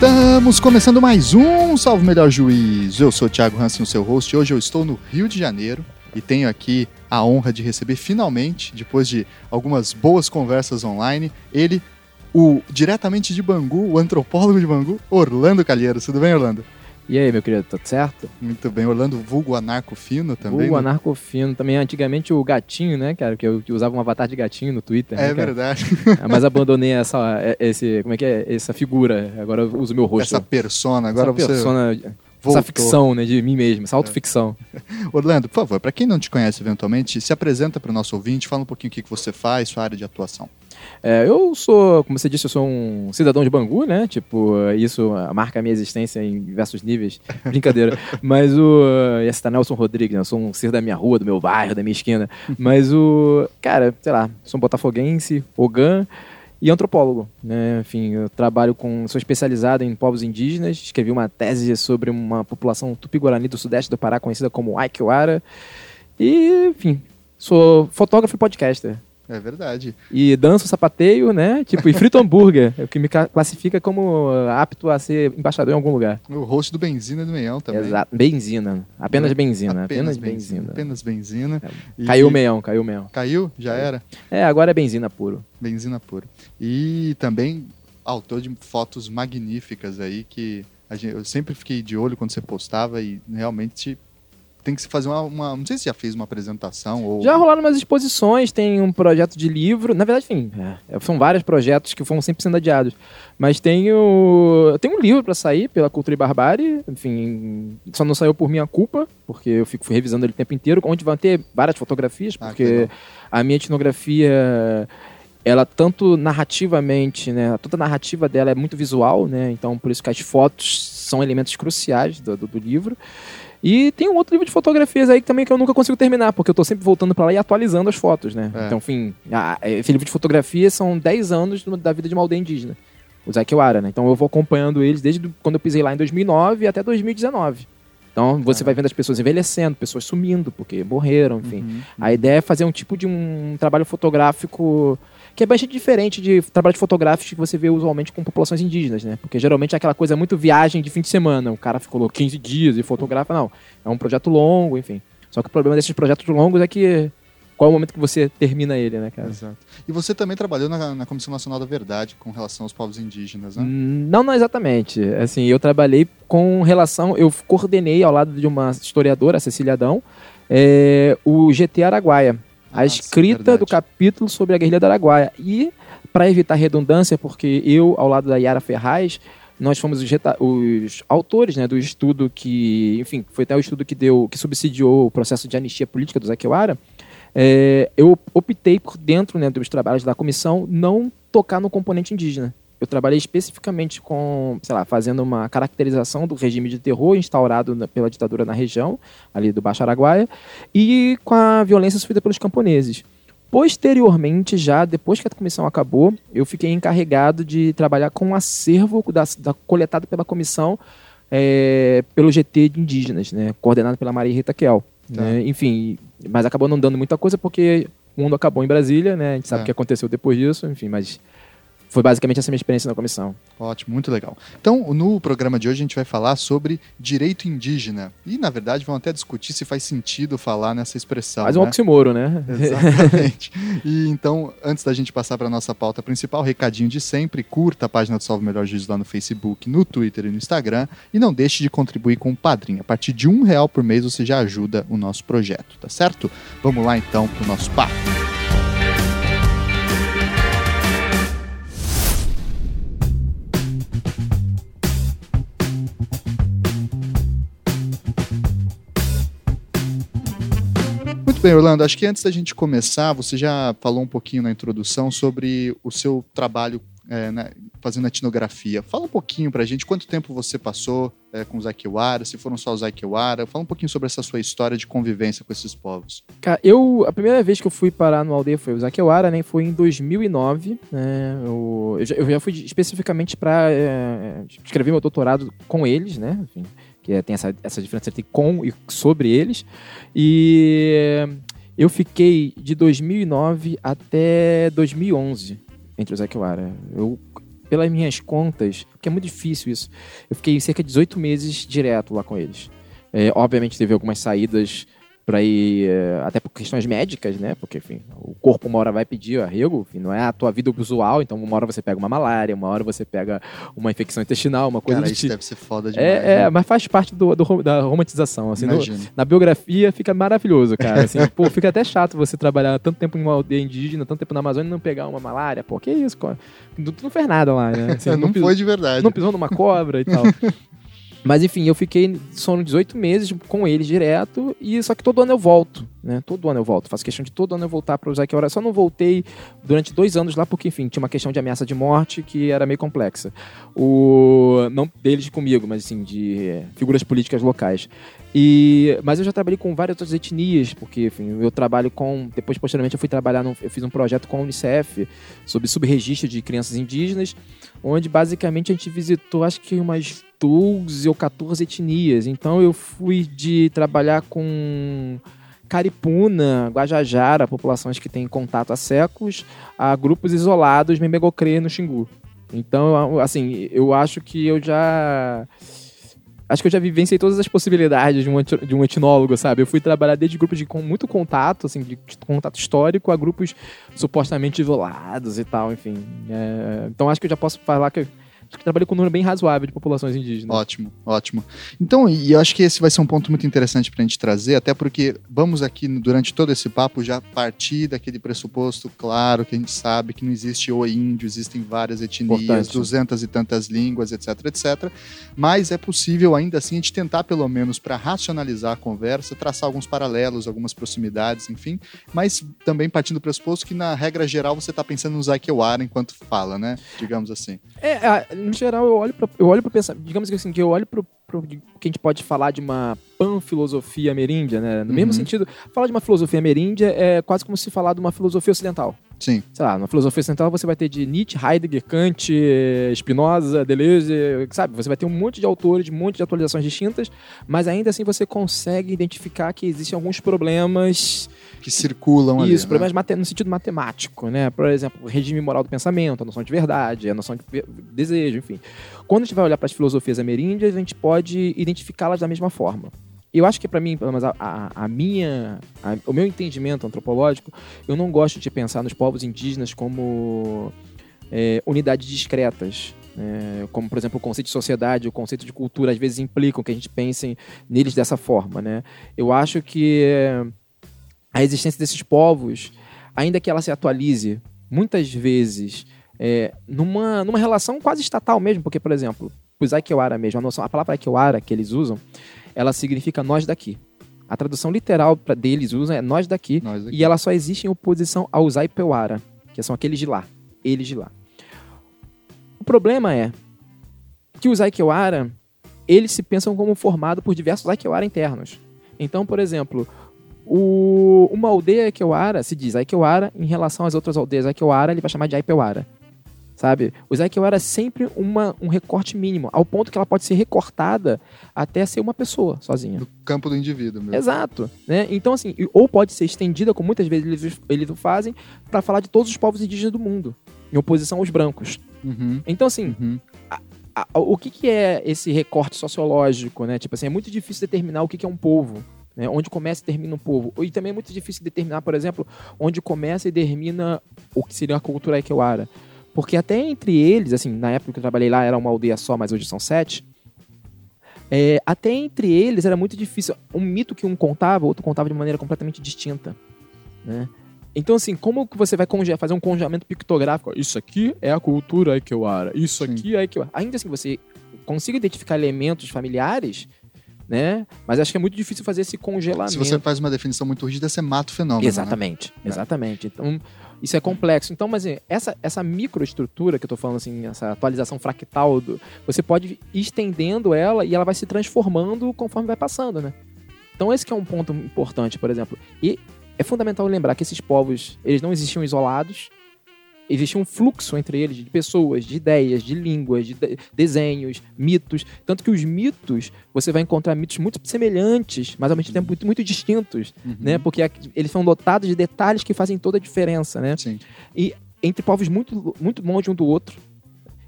Estamos começando mais um Salve Melhor Juízo. Eu sou o Thiago Hansen, o seu host. Hoje eu estou no Rio de Janeiro e tenho aqui a honra de receber finalmente, depois de algumas boas conversas online, ele, o diretamente de Bangu, o antropólogo de Bangu, Orlando Calheiros. Tudo bem, Orlando? E aí, meu querido, tudo certo? Muito bem. Orlando, vulgo anarcofino também. Vulgo né? anarcofino. Também antigamente o gatinho, né, cara? Que eu que usava um avatar de gatinho no Twitter. É né, verdade. Ah, Mas abandonei essa, esse, como é que é? Essa figura. Agora eu uso meu rosto. Essa persona. Agora essa você persona, voltou. essa ficção, né, de mim mesmo, essa autoficção. Orlando, por favor, para quem não te conhece eventualmente, se apresenta para o nosso ouvinte, fala um pouquinho o que você faz, sua área de atuação. É, eu sou, como você disse, eu sou um cidadão de Bangu, né? Tipo, isso marca a minha existência em diversos níveis. Brincadeira. Mas o. Ia citar Nelson Rodrigues, né? Eu sou um ser da minha rua, do meu bairro, da minha esquina. Mas o. Cara, sei lá, sou um botafoguense, ogã e antropólogo, né? Enfim, eu trabalho com. Sou especializado em povos indígenas, escrevi uma tese sobre uma população tupi-guarani do sudeste do Pará, conhecida como Aikiwara. E, enfim, sou fotógrafo e podcaster. É verdade. E danço, sapateio, né? Tipo, e frito hambúrguer, é o que me ca- classifica como apto a ser embaixador em algum lugar. O host do Benzina e do Meião também. Exato. Benzina. Apenas benzina. Apenas, benzina. É. Apenas benzina. E- Caiu o meião, caiu o meião. Caiu? Já era? É, agora é benzina puro. Benzina pura. E também autor de fotos magníficas aí que eu sempre fiquei de olho quando você postava e realmente tem que se fazer uma, uma- Não sei se já fez uma apresentação ou. Já rolaram umas exposições, tem um projeto de livro. Na verdade, enfim, é, são vários projetos que foram sempre sendo adiados. Mas tem, o, tem um livro pra sair pela Cultura e Barbárie. Enfim, só não saiu por minha culpa, porque eu fico revisando ele o tempo inteiro, onde vão ter várias fotografias, Ah, que porque legal. a minha etnografia. Ela tanto narrativamente, né? Toda a narrativa dela é muito visual, né? Então por isso que as fotos são elementos cruciais do, do- do livro. E tem um outro livro de fotografias aí que também que eu nunca consigo terminar, porque eu tô sempre voltando pra lá e atualizando as fotos, né? É. Então, enfim, a- esse livro de fotografia são 10 anos da vida de uma aldeia indígena, os Aikiwara, né? Então eu vou acompanhando eles desde do- quando eu pisei lá em 2009 até 2019. Então você vai vendo as pessoas envelhecendo, pessoas sumindo porque morreram, enfim. Uhum. A ideia é fazer um tipo de um trabalho fotográfico que é bastante diferente de trabalho de fotográficos que você vê usualmente com populações indígenas, né? Porque geralmente é aquela coisa muito viagem de fim de semana. O cara ficou 15 dias e fotografa. Não, é um projeto longo, enfim. Só que o problema desses projetos longos é que qual é o momento que você termina ele, né, cara? Exato. E você também trabalhou na, na Comissão Nacional da Verdade com relação aos povos indígenas, né? Não, não exatamente. Assim, eu trabalhei com relação, eu coordenei ao lado de uma historiadora, a Cecília Adão, é, o GT Araguaia, a Ah, sim, escrita do capítulo sobre a guerrilha do Araguaia. E, para evitar redundância, porque eu, ao lado da Yara Ferraz, nós fomos os, os autores né, do estudo que, enfim, foi até o estudo que deu, que subsidiou o processo de anistia política do Zaqueuara. É, eu optei por dentro né, dos trabalhos da comissão não tocar no componente indígena. Eu trabalhei especificamente com, sei lá, fazendo uma caracterização do regime de terror instaurado na- pela ditadura na região, ali do Baixo Araguaia, e com a violência sofrida pelos camponeses. Posteriormente, já depois que a comissão acabou, eu fiquei encarregado de trabalhar com o acervo da, da- coletado pela comissão é, pelo GT de indígenas, né, coordenado pela Maria Rita Kel. Tá. né, enfim, mas acabou não dando muita coisa porque o mundo acabou em Brasília, né? A gente sabe É. o que aconteceu depois disso, enfim, mas foi basicamente essa minha experiência na comissão. Ótimo, muito legal. Então, no programa de hoje a gente vai falar sobre direito indígena. E, na verdade, vamos até discutir se faz sentido falar nessa expressão. Mais um né? oximoro, né? Exatamente. E então, antes da gente passar para a nossa pauta principal, recadinho de sempre, curta a página do Salve Melhor Juízo lá no Facebook, no Twitter e no Instagram. E não deixe de contribuir com o Padrinho. A partir de um real por mês você já ajuda o nosso projeto, tá certo? Vamos lá então para o nosso papo. Muito bem, Orlando. Acho que antes da gente começar, você já falou um pouquinho na introdução sobre o seu trabalho é, fazendo etnografia. Fala um pouquinho pra gente quanto tempo você passou é, com os Aikiwara, se foram só os Aikiwara. Fala um pouquinho sobre essa sua história de convivência com esses povos. Cara, eu, a primeira vez que eu fui parar no aldeia foi o Zaqueuara, né? Foi em 2009, né? Eu, eu, já, eu já fui especificamente para escrever meu doutorado com eles, né? Enfim, que é, tem essa, essa diferença entre com e sobre eles. E eu fiquei de 2009 até 2011 entre os Zaqueuara. Eu pelas minhas contas, que é muito difícil isso, eu fiquei cerca de 18 meses direto lá com eles. É, obviamente teve algumas saídas para ir é, até por questões médicas, né? Porque enfim, o corpo uma hora vai pedir arrego, enfim, não é a tua vida usual, então uma hora você pega uma malária, uma hora você pega uma infecção intestinal, uma coisa Cara, isso tipo. deve ser foda demais. É, é, né? mas faz parte do, do da romantização. Assim, no- na biografia fica maravilhoso, cara. Assim, pô, fica até chato você trabalhar tanto tempo em uma aldeia indígena, tanto tempo na Amazônia e não pegar uma malária. Pô, que isso, cara? Tu não fez nada lá, né? Assim, não pis- foi de verdade. não pisou numa cobra e tal. Mas enfim, eu fiquei, foram 18 meses com eles direto, e só que todo ano eu volto, né? Todo ano eu volto. Faço questão de todo ano eu voltar para usar que hora. Só não voltei durante dois anos lá, porque, enfim, tinha uma questão de ameaça de morte que era meio complexa. O, não deles comigo, mas assim, de eh, figuras políticas locais. E, mas eu já trabalhei com várias outras etnias, porque enfim, eu trabalho com. Depois, posteriormente, eu fui trabalhar. num- eu fiz um projeto com a Unicef sobre subregistro de crianças indígenas, onde basicamente a gente visitou acho que umas 12 ou 14 etnias. Então eu fui de trabalhar com Caripuna, Guajajara, populações que têm contato há séculos, a grupos isolados, Membegocrê no Xingu. Então, assim, eu acho que eu já. Acho que eu já vivenciei todas as possibilidades de um, de um etnólogo, sabe? Eu fui trabalhar desde grupos de com muito contato, assim, de contato histórico, a grupos supostamente isolados e tal, enfim. É, então acho que eu já posso falar que acho que trabalhei com um número bem razoável de populações indígenas. Ótimo, ótimo. Então, e eu acho que esse vai ser um ponto muito interessante para a gente trazer, até porque vamos aqui, durante todo esse papo, já partir daquele pressuposto claro que a gente sabe que não existe o índio, existem várias etnias, Importante. duzentas e tantas línguas, etc, etc. Mas é possível, ainda assim, a gente tentar, pelo menos, para racionalizar a conversa, traçar alguns paralelos, algumas proximidades, enfim, mas também partindo do pressuposto que, na regra geral, você está pensando no Zaikewara enquanto fala, né? Digamos assim. É, no geral, eu olho pra, eu olho para pensar, digamos que assim, que eu olho pro, pro que a gente pode falar de uma panfilosofia ameríndia, né? No mesmo Uhum. sentido, falar de uma filosofia ameríndia é quase como se falar de uma filosofia ocidental. Sim. Sei lá, na filosofia ocidental você vai ter de Nietzsche, Heidegger, Kant, Spinoza, Deleuze, sabe? Você vai ter um monte de autores, um monte de atualizações distintas, mas ainda assim você consegue identificar que existem alguns problemas Que circulam ali. isso, né? problemas mate- no sentido matemático, né? Por exemplo, o regime moral do pensamento, a noção de verdade, a noção de desejo, enfim. Quando a gente vai olhar para as filosofias ameríndias, a gente pode identificá-las da mesma forma. Eu acho que para mim, menos a, a- a minha, a- o meu entendimento antropológico, eu não gosto de pensar nos povos indígenas como é, unidades discretas. né? como, por exemplo, o conceito de sociedade, o conceito de cultura, às vezes implicam que a gente pense neles dessa forma. Né? Eu acho que é, a existência desses povos, ainda que ela se atualize muitas vezes é, numa, numa relação quase estatal mesmo, porque, por exemplo, os Aikewara mesmo, a, noção, a palavra Aikewara que eles usam, ela significa nós daqui. A tradução literal pra, deles usam é nós daqui, Nós aqui. e ela só existe em oposição aos Aipewara, que são aqueles de lá, eles de lá. O problema é que os Aikewara, eles se pensam como formado por diversos Aikewara internos. Então, por exemplo, o- uma aldeia Aikewara se diz Aikewara em relação às outras aldeias Aikewara, ele vai chamar de Aipewara. Sabe? Os Aikewara é sempre uma, um recorte mínimo, ao ponto que ela pode ser recortada até ser uma pessoa sozinha. No campo do indivíduo mesmo. Exato. Né? Então, assim, ou pode ser estendida, como muitas vezes eles, eles o fazem, para falar de todos os povos indígenas do mundo, em oposição aos brancos. Uhum, Então, assim, uhum. a- o que, que é esse recorte sociológico, né? Tipo assim, é muito difícil determinar o que, que é um povo. Né? Onde começa e termina um povo. E também é muito difícil determinar, por exemplo, onde começa e termina o que seria a cultura Aikewara. Porque até entre eles, assim, na época que eu trabalhei lá era uma aldeia só, mas hoje são sete. É, até entre eles era muito difícil. Um mito que um contava, o outro contava de maneira completamente distinta. Né? Então, assim, como que você vai fazer um congelamento pictográfico? Isso aqui é a cultura Aikewara, isso Sim. aqui é Aikewara. Ainda assim, você consiga identificar elementos familiares, né? Mas acho que é muito difícil fazer esse congelamento. Se você faz uma definição muito rígida, você mata o fenômeno. né? Exatamente, exatamente. Então, isso é complexo. Então, mas assim, essa, essa microestrutura que eu tô falando, assim, essa atualização fractal, do, você pode ir estendendo ela e ela vai se transformando conforme vai passando, né? Então, esse é um ponto importante, por exemplo. E é fundamental lembrar que esses povos, eles não existiam isolados, existia um fluxo entre eles de pessoas, de ideias, de línguas, de de- desenhos, mitos. Tanto que os mitos, você vai encontrar mitos muito semelhantes, mas ao mesmo tempo muito, muito distintos Uhum. né? Porque eles são dotados de detalhes que fazem toda a diferença, né? Sim. Entre povos muito, muito longe um do outro.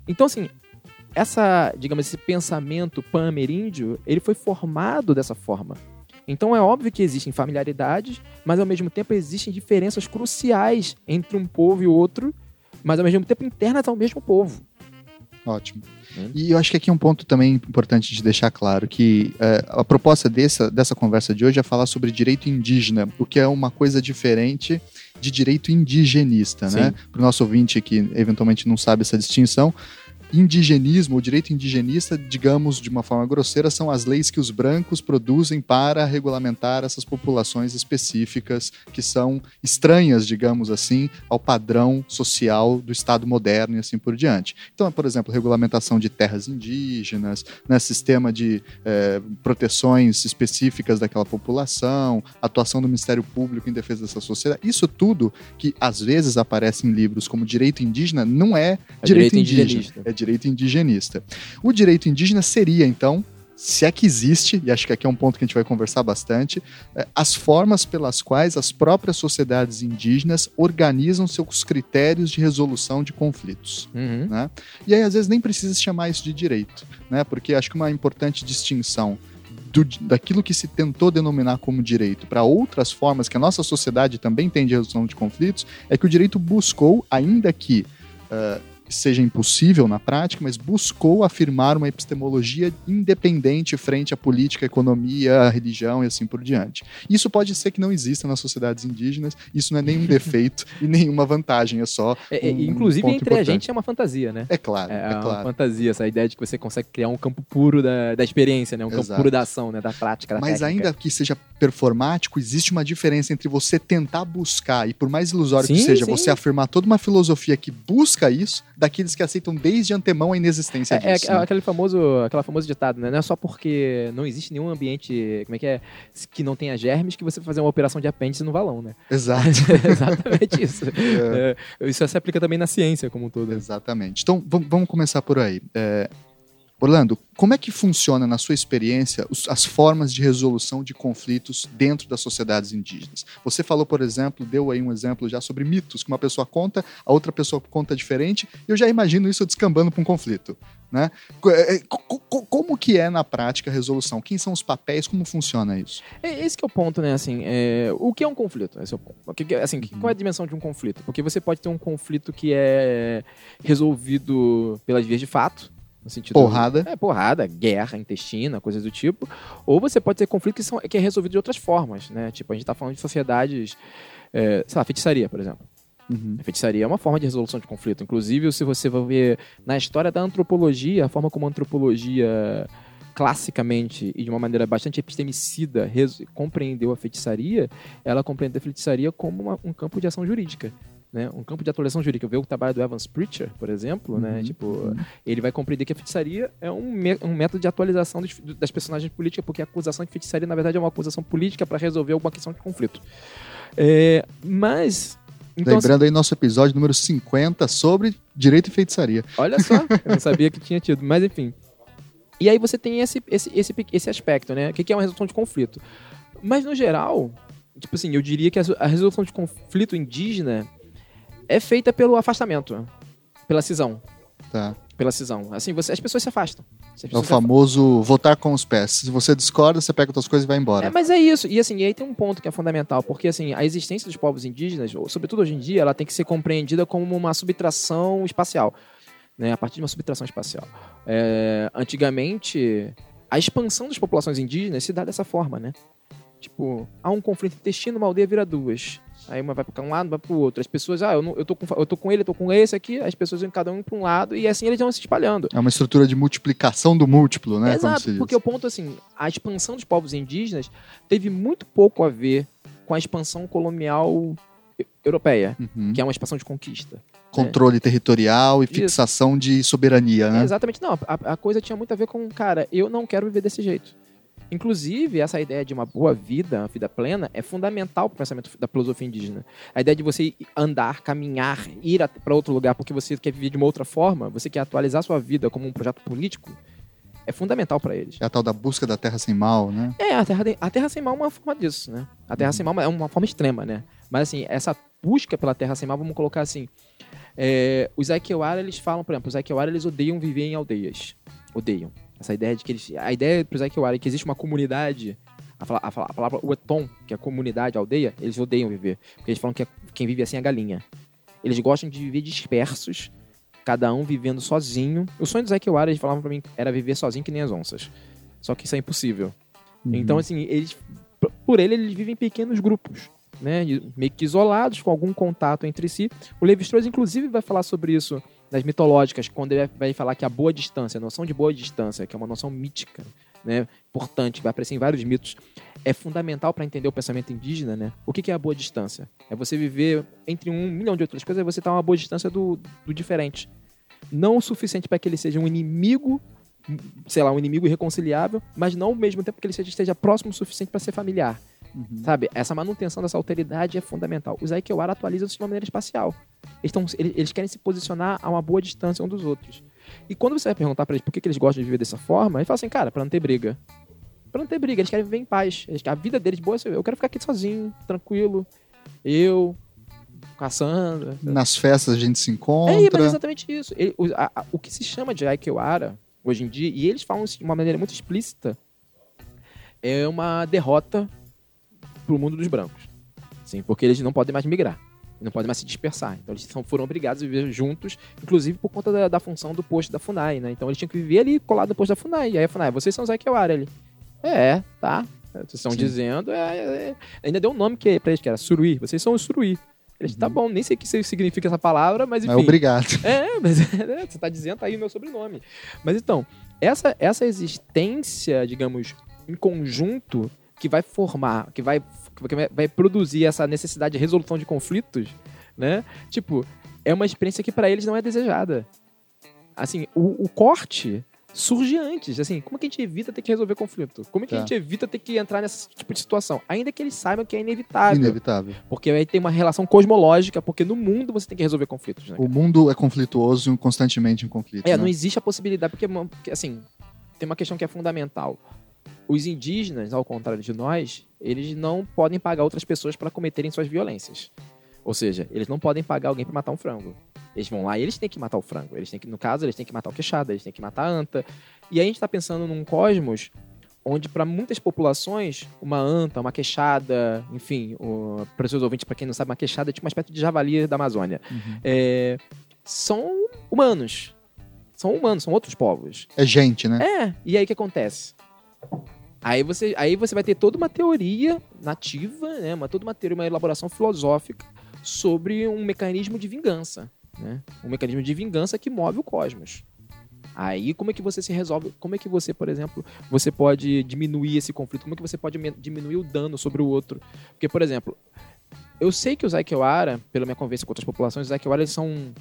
Então, assim, essa, digamos, esse pensamento pan-ameríndio, ele foi formado dessa forma. Então é óbvio que existem familiaridades, mas ao mesmo tempo existem diferenças cruciais entre um povo e outro, mas ao mesmo tempo internas ao mesmo povo. Ótimo. E eu acho que aqui é um ponto também importante de deixar claro que é, a proposta dessa, dessa conversa de hoje é falar sobre direito indígena, o que é uma coisa diferente de direito indigenista, né? Sim. né? Para o nosso ouvinte que eventualmente não sabe essa distinção, indigenismo, o direito indigenista, digamos de uma forma grosseira, são as leis que os brancos produzem para regulamentar essas populações específicas que são estranhas, digamos assim, ao padrão social do Estado moderno e assim por diante. Então, por exemplo, regulamentação de terras indígenas, né, sistema de é, proteções específicas daquela população, atuação do Ministério Público em defesa dessa sociedade. Isso tudo que às vezes aparece em livros como direito indígena não é, é direito, direito indígena, é direito indigenista. O direito indígena seria, então, se é que existe, e acho que aqui é um ponto que a gente vai conversar bastante, é, as formas pelas quais as próprias sociedades indígenas organizam seus critérios de resolução de conflitos. Uhum. Né? E aí, às vezes, nem precisa se chamar isso de direito, né? porque acho que uma importante distinção do, daquilo que se tentou denominar como direito para outras formas que a nossa sociedade também tem de resolução de conflitos é que o direito buscou, ainda que. Uh, seja impossível na prática, mas buscou afirmar uma epistemologia independente frente à política, à economia, à religião e assim por diante. Isso pode ser que não exista nas sociedades indígenas, isso não é nenhum defeito e nenhuma vantagem, é só. É, é um inclusive, entre importante. a gente é uma fantasia, né? É claro. É, é, é uma claro. fantasia, essa ideia de que você consegue criar um campo puro da, da experiência, né? um Exato. campo puro da ação, né? da prática. Da mas técnica. ainda que seja performático, existe uma diferença entre você tentar buscar, e por mais ilusório sim, que seja, sim. você afirmar toda uma filosofia que busca isso, daqueles que aceitam desde antemão a inexistência é, disso. É, né? aquele famoso, aquela famoso ditado, né? Não é só porque não existe nenhum ambiente, como é que é, que não tenha germes que você vai fazer uma operação de apêndice no valão, né? Exato. exatamente isso. É. É, isso se aplica também na ciência como um todo. Exatamente. Então, vamos começar por aí. É, Orlando, como é que funciona, na sua experiência, as formas de resolução de conflitos dentro das sociedades indígenas? Você falou, por exemplo, deu aí um exemplo já sobre mitos que uma pessoa conta, a outra pessoa conta diferente, e eu já imagino isso descambando para um conflito. Né? É, é, como que é na prática a resolução? Quem são os papéis? Como funciona isso? É, esse que é o ponto, né? Assim, é, o que é um conflito? Esse é o ponto. Assim, qual é a dimensão de um conflito? Porque você pode ter um conflito que é resolvido pelas vias de fato, no sentido porrada. De, é, porrada, guerra intestina, coisas do tipo. Ou você pode ter conflito que, são, que é resolvido de outras formas, né? Tipo, a gente está falando de sociedades, é, sei lá, feitiçaria, por exemplo. Uhum. A feitiçaria é uma forma de resolução de conflito. Inclusive, se você vai ver na história da antropologia, a forma como a antropologia classicamente e de uma maneira bastante epistemicida compreendeu a feitiçaria, ela compreendeu a feitiçaria como uma, um campo de ação jurídica né, um campo de atualização jurídica. Ver o trabalho do Evans Preacher, por exemplo, né, uhum, né, tipo, uhum. ele vai compreender que a feitiçaria é um, um método de atualização dos, das personagens políticas, porque a acusação de feitiçaria, na verdade, é uma acusação política para resolver alguma questão de conflito. É, mas então, Lembrando aí nosso episódio número 50 sobre direito e feitiçaria. Olha só, eu não sabia que tinha tido, mas enfim. E aí você tem esse, esse, esse, esse aspecto, né? O que é uma resolução de conflito? Mas no geral, tipo assim, eu diria que a resolução de conflito indígena é feita pelo afastamento, pela cisão. Tá. Pela cisão. Assim, você, as pessoas se afastam. é o famoso votar com os pés. Se você discorda, você pega suas coisas e vai embora. É, mas é isso. E assim, e aí tem um ponto que é fundamental, porque assim, a existência dos povos indígenas, sobretudo hoje em dia, ela tem que ser compreendida como uma subtração espacial. Né, a partir de uma subtração espacial. É, antigamente, a expansão das populações indígenas se dá dessa forma, né? Tipo, há um conflito intestino, uma aldeia vira duas. Aí uma vai para um lado, vai para o outro. As pessoas, ah, eu, não, eu, tô com, eu tô com ele, eu tô com esse aqui, as pessoas vão cada um para um lado e assim eles vão se espalhando. É uma estrutura de multiplicação do múltiplo, né? Exato, porque o ponto assim, a expansão dos povos indígenas teve muito pouco a ver com a expansão colonial europeia, uhum. que é uma expansão de conquista. Controle né? territorial e Isso. fixação de soberania, né? É, exatamente, não. A, a coisa tinha muito a ver com, cara, eu não quero viver desse jeito. Inclusive, essa ideia de uma boa vida, uma vida plena, é fundamental para o pensamento da filosofia indígena. A ideia de você andar, caminhar, ir para outro lugar porque você quer viver de uma outra forma, você quer atualizar sua vida como um projeto político, é fundamental para eles. É a tal da busca da terra sem mal, né? É, a terra, a terra sem mal é uma forma disso, né? A terra uhum. sem mal é uma forma extrema, né? Mas assim, essa busca pela terra sem mal, vamos colocar assim. É, os Aikewara, eles falam, por exemplo, os Aikewara, eles odeiam viver em aldeias. Odeiam. Essa ideia de que eles. A ideia para os Aikewara é que existe uma comunidade. A, fala- a, fala- a palavra Weton, que é comunidade, aldeia, eles odeiam viver. Porque eles falam que é- quem vive assim é a galinha. Eles gostam de viver dispersos, cada um vivendo sozinho. O sonho dos Aikewara, eles falavam pra mim, era viver sozinho que nem as onças. Só que isso é impossível. Uhum. Então, assim, eles. Por ele, eles vivem em pequenos grupos, né? Meio que isolados, com algum contato entre si. O Levi-Strauss, inclusive, vai falar sobre isso nas mitológicas, quando ele vai falar que a boa distância, a noção de boa distância, que é uma noção mítica, né? Importante, vai aparecer em vários mitos, é fundamental para entender o pensamento indígena, né? O que que é a boa distância? É você viver entre um milhão de outras coisas, é você estar a uma boa distância do, do diferente. Não o suficiente para que ele seja um inimigo, sei lá, um inimigo irreconciliável, mas não ao mesmo tempo que ele seja, esteja próximo o suficiente para ser familiar. Uhum. Sabe? Essa manutenção dessa alteridade é fundamental. Os Aikewara atualizam isso de uma maneira espacial. Eles, tão, eles, eles querem se posicionar a uma boa distância um dos outros. E quando você vai perguntar pra eles por que, que eles gostam de viver dessa forma, eles falam assim, cara, pra não ter briga. Pra não ter briga, eles querem viver em paz. Eles, a vida deles boa, é eu quero ficar aqui sozinho, tranquilo. Eu, caçando. Nas festas a gente se encontra. É, mas é exatamente isso. Ele- o, a- a- o que se chama de Aikewara hoje em dia, e eles falam isso de uma maneira muito explícita, é uma derrota pro mundo dos brancos. Sim, porque eles não podem mais migrar. Não podem mais se dispersar. Então eles são, foram obrigados a viver juntos, inclusive por conta da, da função do posto da FUNAI, né? Então eles tinham que viver ali colado no posto da FUNAI. E aí a FUNAI, vocês são os Aikewara ali. É, tá. Vocês estão Sim. dizendo. é, é, é. Ainda deu um nome que, pra eles, que era Suruí. Vocês são os Suruí. Eles, tá bom, nem sei o que significa essa palavra, mas enfim. Mas obrigado. É, mas é, você tá dizendo tá aí o meu sobrenome. Mas então, essa, essa existência, digamos, em conjunto, que vai formar, que vai, que vai, produzir essa necessidade de resolução de conflitos, né? Tipo, é uma experiência que pra eles não é desejada. Assim, o, o corte surge antes. Assim, como é que a gente evita ter que resolver conflito? Como é que a Tá. gente evita ter que entrar nesse tipo de situação? Ainda que eles saibam que é inevitável. Inevitável. Porque aí tem uma relação cosmológica, porque no mundo você tem que resolver conflitos, né? O mundo é conflituoso, constantemente em conflito. É, né? não existe a possibilidade, porque, assim, tem uma questão que é fundamental. Os indígenas, ao contrário de nós, eles não podem pagar outras pessoas para cometerem suas violências. Ou seja, eles não podem pagar alguém para matar um frango. Eles vão lá e eles têm que matar o frango. Eles têm que, no caso, eles têm que matar o queixada, eles têm que matar a anta. E aí a gente está pensando num cosmos onde para muitas populações, uma anta, uma queixada, enfim, para os seus ouvintes, para quem não sabe, uma queixada é tipo uma espécie de javali da Amazônia. Uhum. É, são humanos. São humanos, são outros povos. É gente, né? É, e aí o que acontece? Aí você, aí você vai ter toda uma teoria nativa, né? Uma, toda uma teoria, uma elaboração filosófica sobre um mecanismo de vingança. Né? Um mecanismo de vingança que move o cosmos. Aí como é que você se resolve? Como é que você, por exemplo, você pode diminuir esse conflito? Como é que você pode diminuir o dano sobre o outro? Porque, por exemplo, eu sei que os Aikewara, pela minha conversa com outras populações, os Aikewara eles são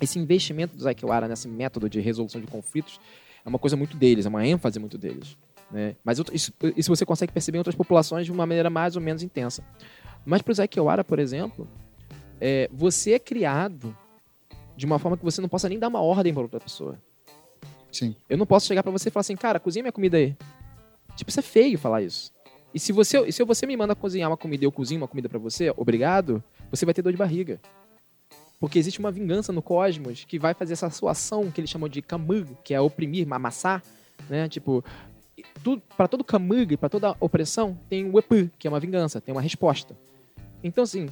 esse investimento dos Aikewara nesse método de resolução de conflitos é uma coisa muito deles, é uma ênfase muito deles. Né? Mas isso, isso você consegue perceber em outras populações de uma maneira mais ou menos intensa. Mas para os Aikewara, por exemplo, é, você é criado de uma forma que você não possa nem dar uma ordem para outra pessoa. Sim. Eu não posso chegar pra você e falar assim, cara, cozinha minha comida aí. Tipo, isso é feio falar isso. E se você, se você me manda cozinhar uma comida e eu cozinho uma comida pra você, obrigado, você vai ter dor de barriga. Porque existe uma vingança no cosmos que vai fazer essa sua ação que eles chamam de kamug, que é oprimir, amassar, né? Tipo, para todo kamug, para toda opressão, tem o epu, que é uma vingança, tem uma resposta. Então, assim,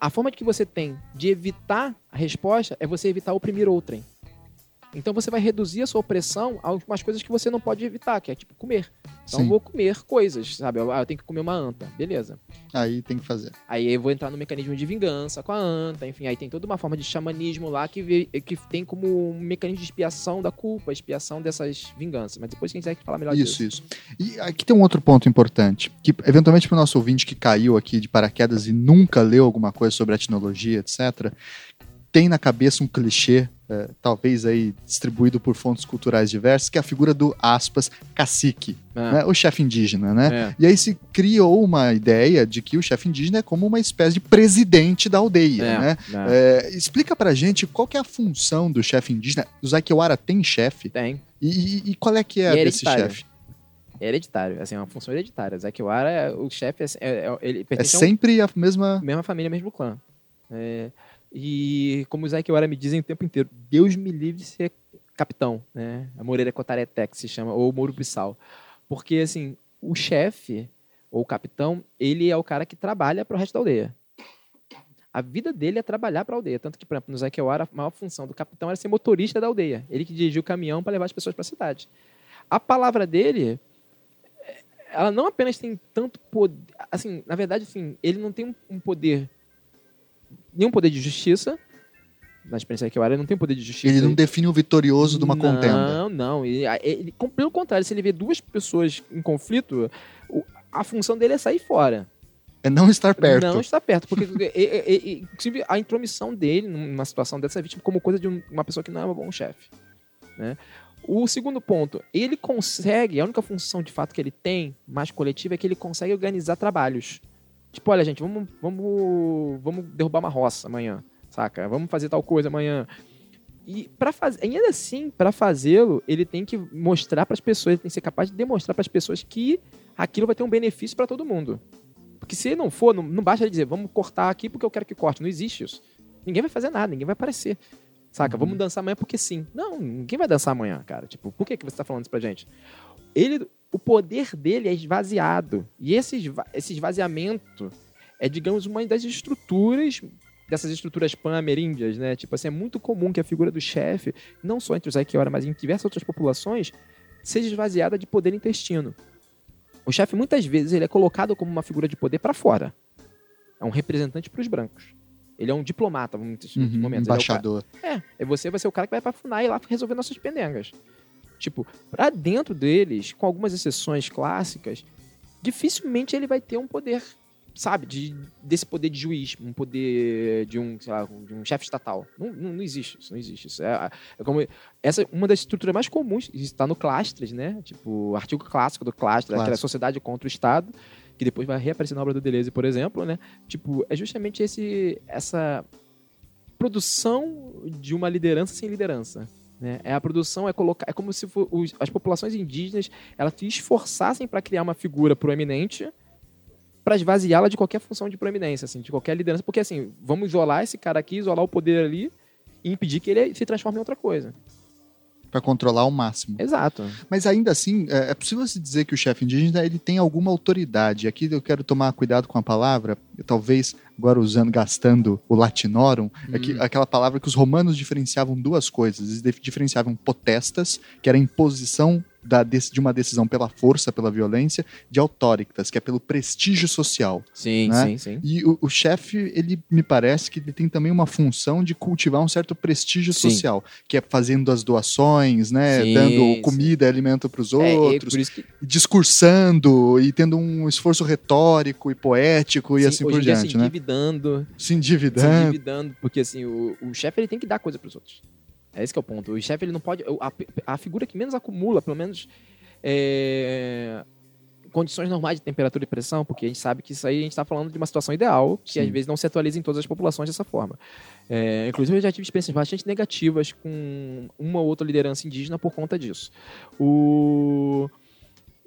a forma que você tem de evitar a resposta é você evitar oprimir outrem. Então você vai reduzir a sua opressão a algumas coisas que você não pode evitar, que é tipo comer. Então eu vou comer coisas, sabe? Ah, eu tenho que comer uma anta, beleza. Aí tem que fazer. Aí eu vou entrar no mecanismo de vingança com a anta, enfim, aí tem toda uma forma de xamanismo lá que, vê- que tem como um mecanismo de expiação da culpa, expiação dessas vinganças. Mas depois quem quiser falar melhor Isso, disso. isso. E aqui tem um outro ponto importante, que eventualmente para o nosso ouvinte que caiu aqui de paraquedas e nunca leu alguma coisa sobre etnologia, etc., tem na cabeça um clichê, eh, talvez aí distribuído por fontes culturais diversas, que é a figura do, aspas, cacique, Ah, né? o chefe indígena, né? é. E aí se criou uma ideia de que o chefe indígena é como uma espécie de presidente da aldeia, É, né? é. É, explica pra gente qual que é a função do chefe indígena. Os Aikewara tem chefe? Tem. E, e- qual é que é E é desse chefe? É hereditário, assim, é uma função hereditária. Zakiwara, é, o chefe, é, é- é- ele É pertence a sempre a mesma. mesma família, mesmo clã. É, e como o Zé me dizem o tempo inteiro, Deus me livre de ser capitão, né? A Moreira Cotareté, que se chama, ou Mouro Bissau. Porque, assim, o chefe, ou o capitão, ele é o cara que trabalha para o resto da aldeia. A vida dele é trabalhar para a aldeia. Tanto que, por exemplo, no Zequewara, a maior função do capitão era ser motorista da aldeia. Ele que dirigia o caminhão para levar as pessoas para a cidade. A palavra dele, ela não apenas tem tanto poder. Assim, na verdade, assim, ele não tem um poder. Nenhum poder de justiça. Na experiência que eu era, ele não tem poder de justiça. Ele não define o vitorioso de uma não, contenda. Não, não. Ele, ele, pelo contrário, se ele vê duas pessoas em conflito, a função dele é sair fora. É não estar perto. Não estar perto, porque inclusive a intromissão dele numa situação dessa é vítima como coisa de uma pessoa que não é um bom chefe. Né? O segundo ponto, ele consegue, a única função de fato que ele tem, mais coletiva, é que ele consegue organizar trabalhos. Tipo, olha, gente, vamos, vamos, vamos derrubar uma roça amanhã, saca? Vamos fazer tal coisa amanhã. E para fazer, ainda assim, para fazê-lo, ele tem que mostrar para as pessoas, ele tem que ser capaz de demonstrar para as pessoas que aquilo vai ter um benefício para todo mundo. Porque se não for, não, não basta ele dizer, vamos cortar aqui porque eu quero que corte. Não existe isso. Ninguém vai fazer nada, ninguém vai aparecer. Saca? Uhum. Vamos dançar amanhã porque sim. Não, ninguém vai dançar amanhã, cara. Tipo, por que, que você tá falando isso pra gente? Ele, o poder dele é esvaziado. E esse, esse esvaziamento é, digamos, uma das estruturas dessas estruturas pan-ameríndias, né? Tipo assim, é muito comum que a figura do chefe, não só entre os Aikiora, mas em diversas outras populações, seja esvaziada de poder intestino. O chefe, muitas vezes, ele é colocado como uma figura de poder para fora. É um representante para os brancos. Ele é um diplomata, muitos uhum, momentos. Embaixador. É, é, é, você vai ser o cara que vai pra FUNAI lá resolver nossas pendengas. Tipo, pra dentro deles, com algumas exceções clássicas, dificilmente ele vai ter um poder, sabe, de, desse poder de juiz, um poder de um, sei lá, de um chefe estatal. Não, não, não, existe isso, não existe isso. É, é como essa uma das estruturas mais comuns, está no Clastres, né? Tipo, o artigo clássico do Clastres, aquela sociedade contra o Estado que depois vai reaparecer na obra do Deleuze, por exemplo, né? Tipo, é justamente esse, essa produção de uma liderança sem liderança. Né? É a produção é colocar é como se for, os, as populações indígenas elas se esforçassem para criar uma figura proeminente para esvaziá-la de qualquer função de proeminência, assim, de qualquer liderança, porque assim, vamos isolar esse cara aqui, isolar o poder ali e impedir que ele se transforme em outra coisa para controlar ao máximo. Exato. Mas ainda assim, é, é possível se dizer que o chefe indígena ele tem alguma autoridade. Aqui eu quero tomar cuidado com a palavra, talvez agora usando, gastando o latinorum, hum. é que, hum. aquela palavra que os romanos diferenciavam duas coisas. Eles diferenciavam potestas, que era a imposição da, de uma decisão pela força, pela violência, de autoritas, que é pelo prestígio social. Sim, né? sim, sim. E o, o chefe, ele me parece que ele tem também uma função de cultivar um certo prestígio sim. social, que é fazendo as doações, né? Sim, Dando comida e alimento para os outros, é, que... discursando e tendo um esforço retórico e poético e assim por diante, se né? endividando. Se endividando. Se endividando, porque assim, o, o chefe ele tem que dar coisa para os outros. É esse que é o ponto. O chefe ele não pode. A, a figura que menos acumula, pelo menos. É, condições normais de temperatura e pressão, porque a gente sabe que isso aí a gente está falando de uma situação ideal, que Sim. às vezes não se atualiza em todas as populações dessa forma. É, inclusive, eu já tive experiências bastante negativas com uma ou outra liderança indígena por conta disso. O...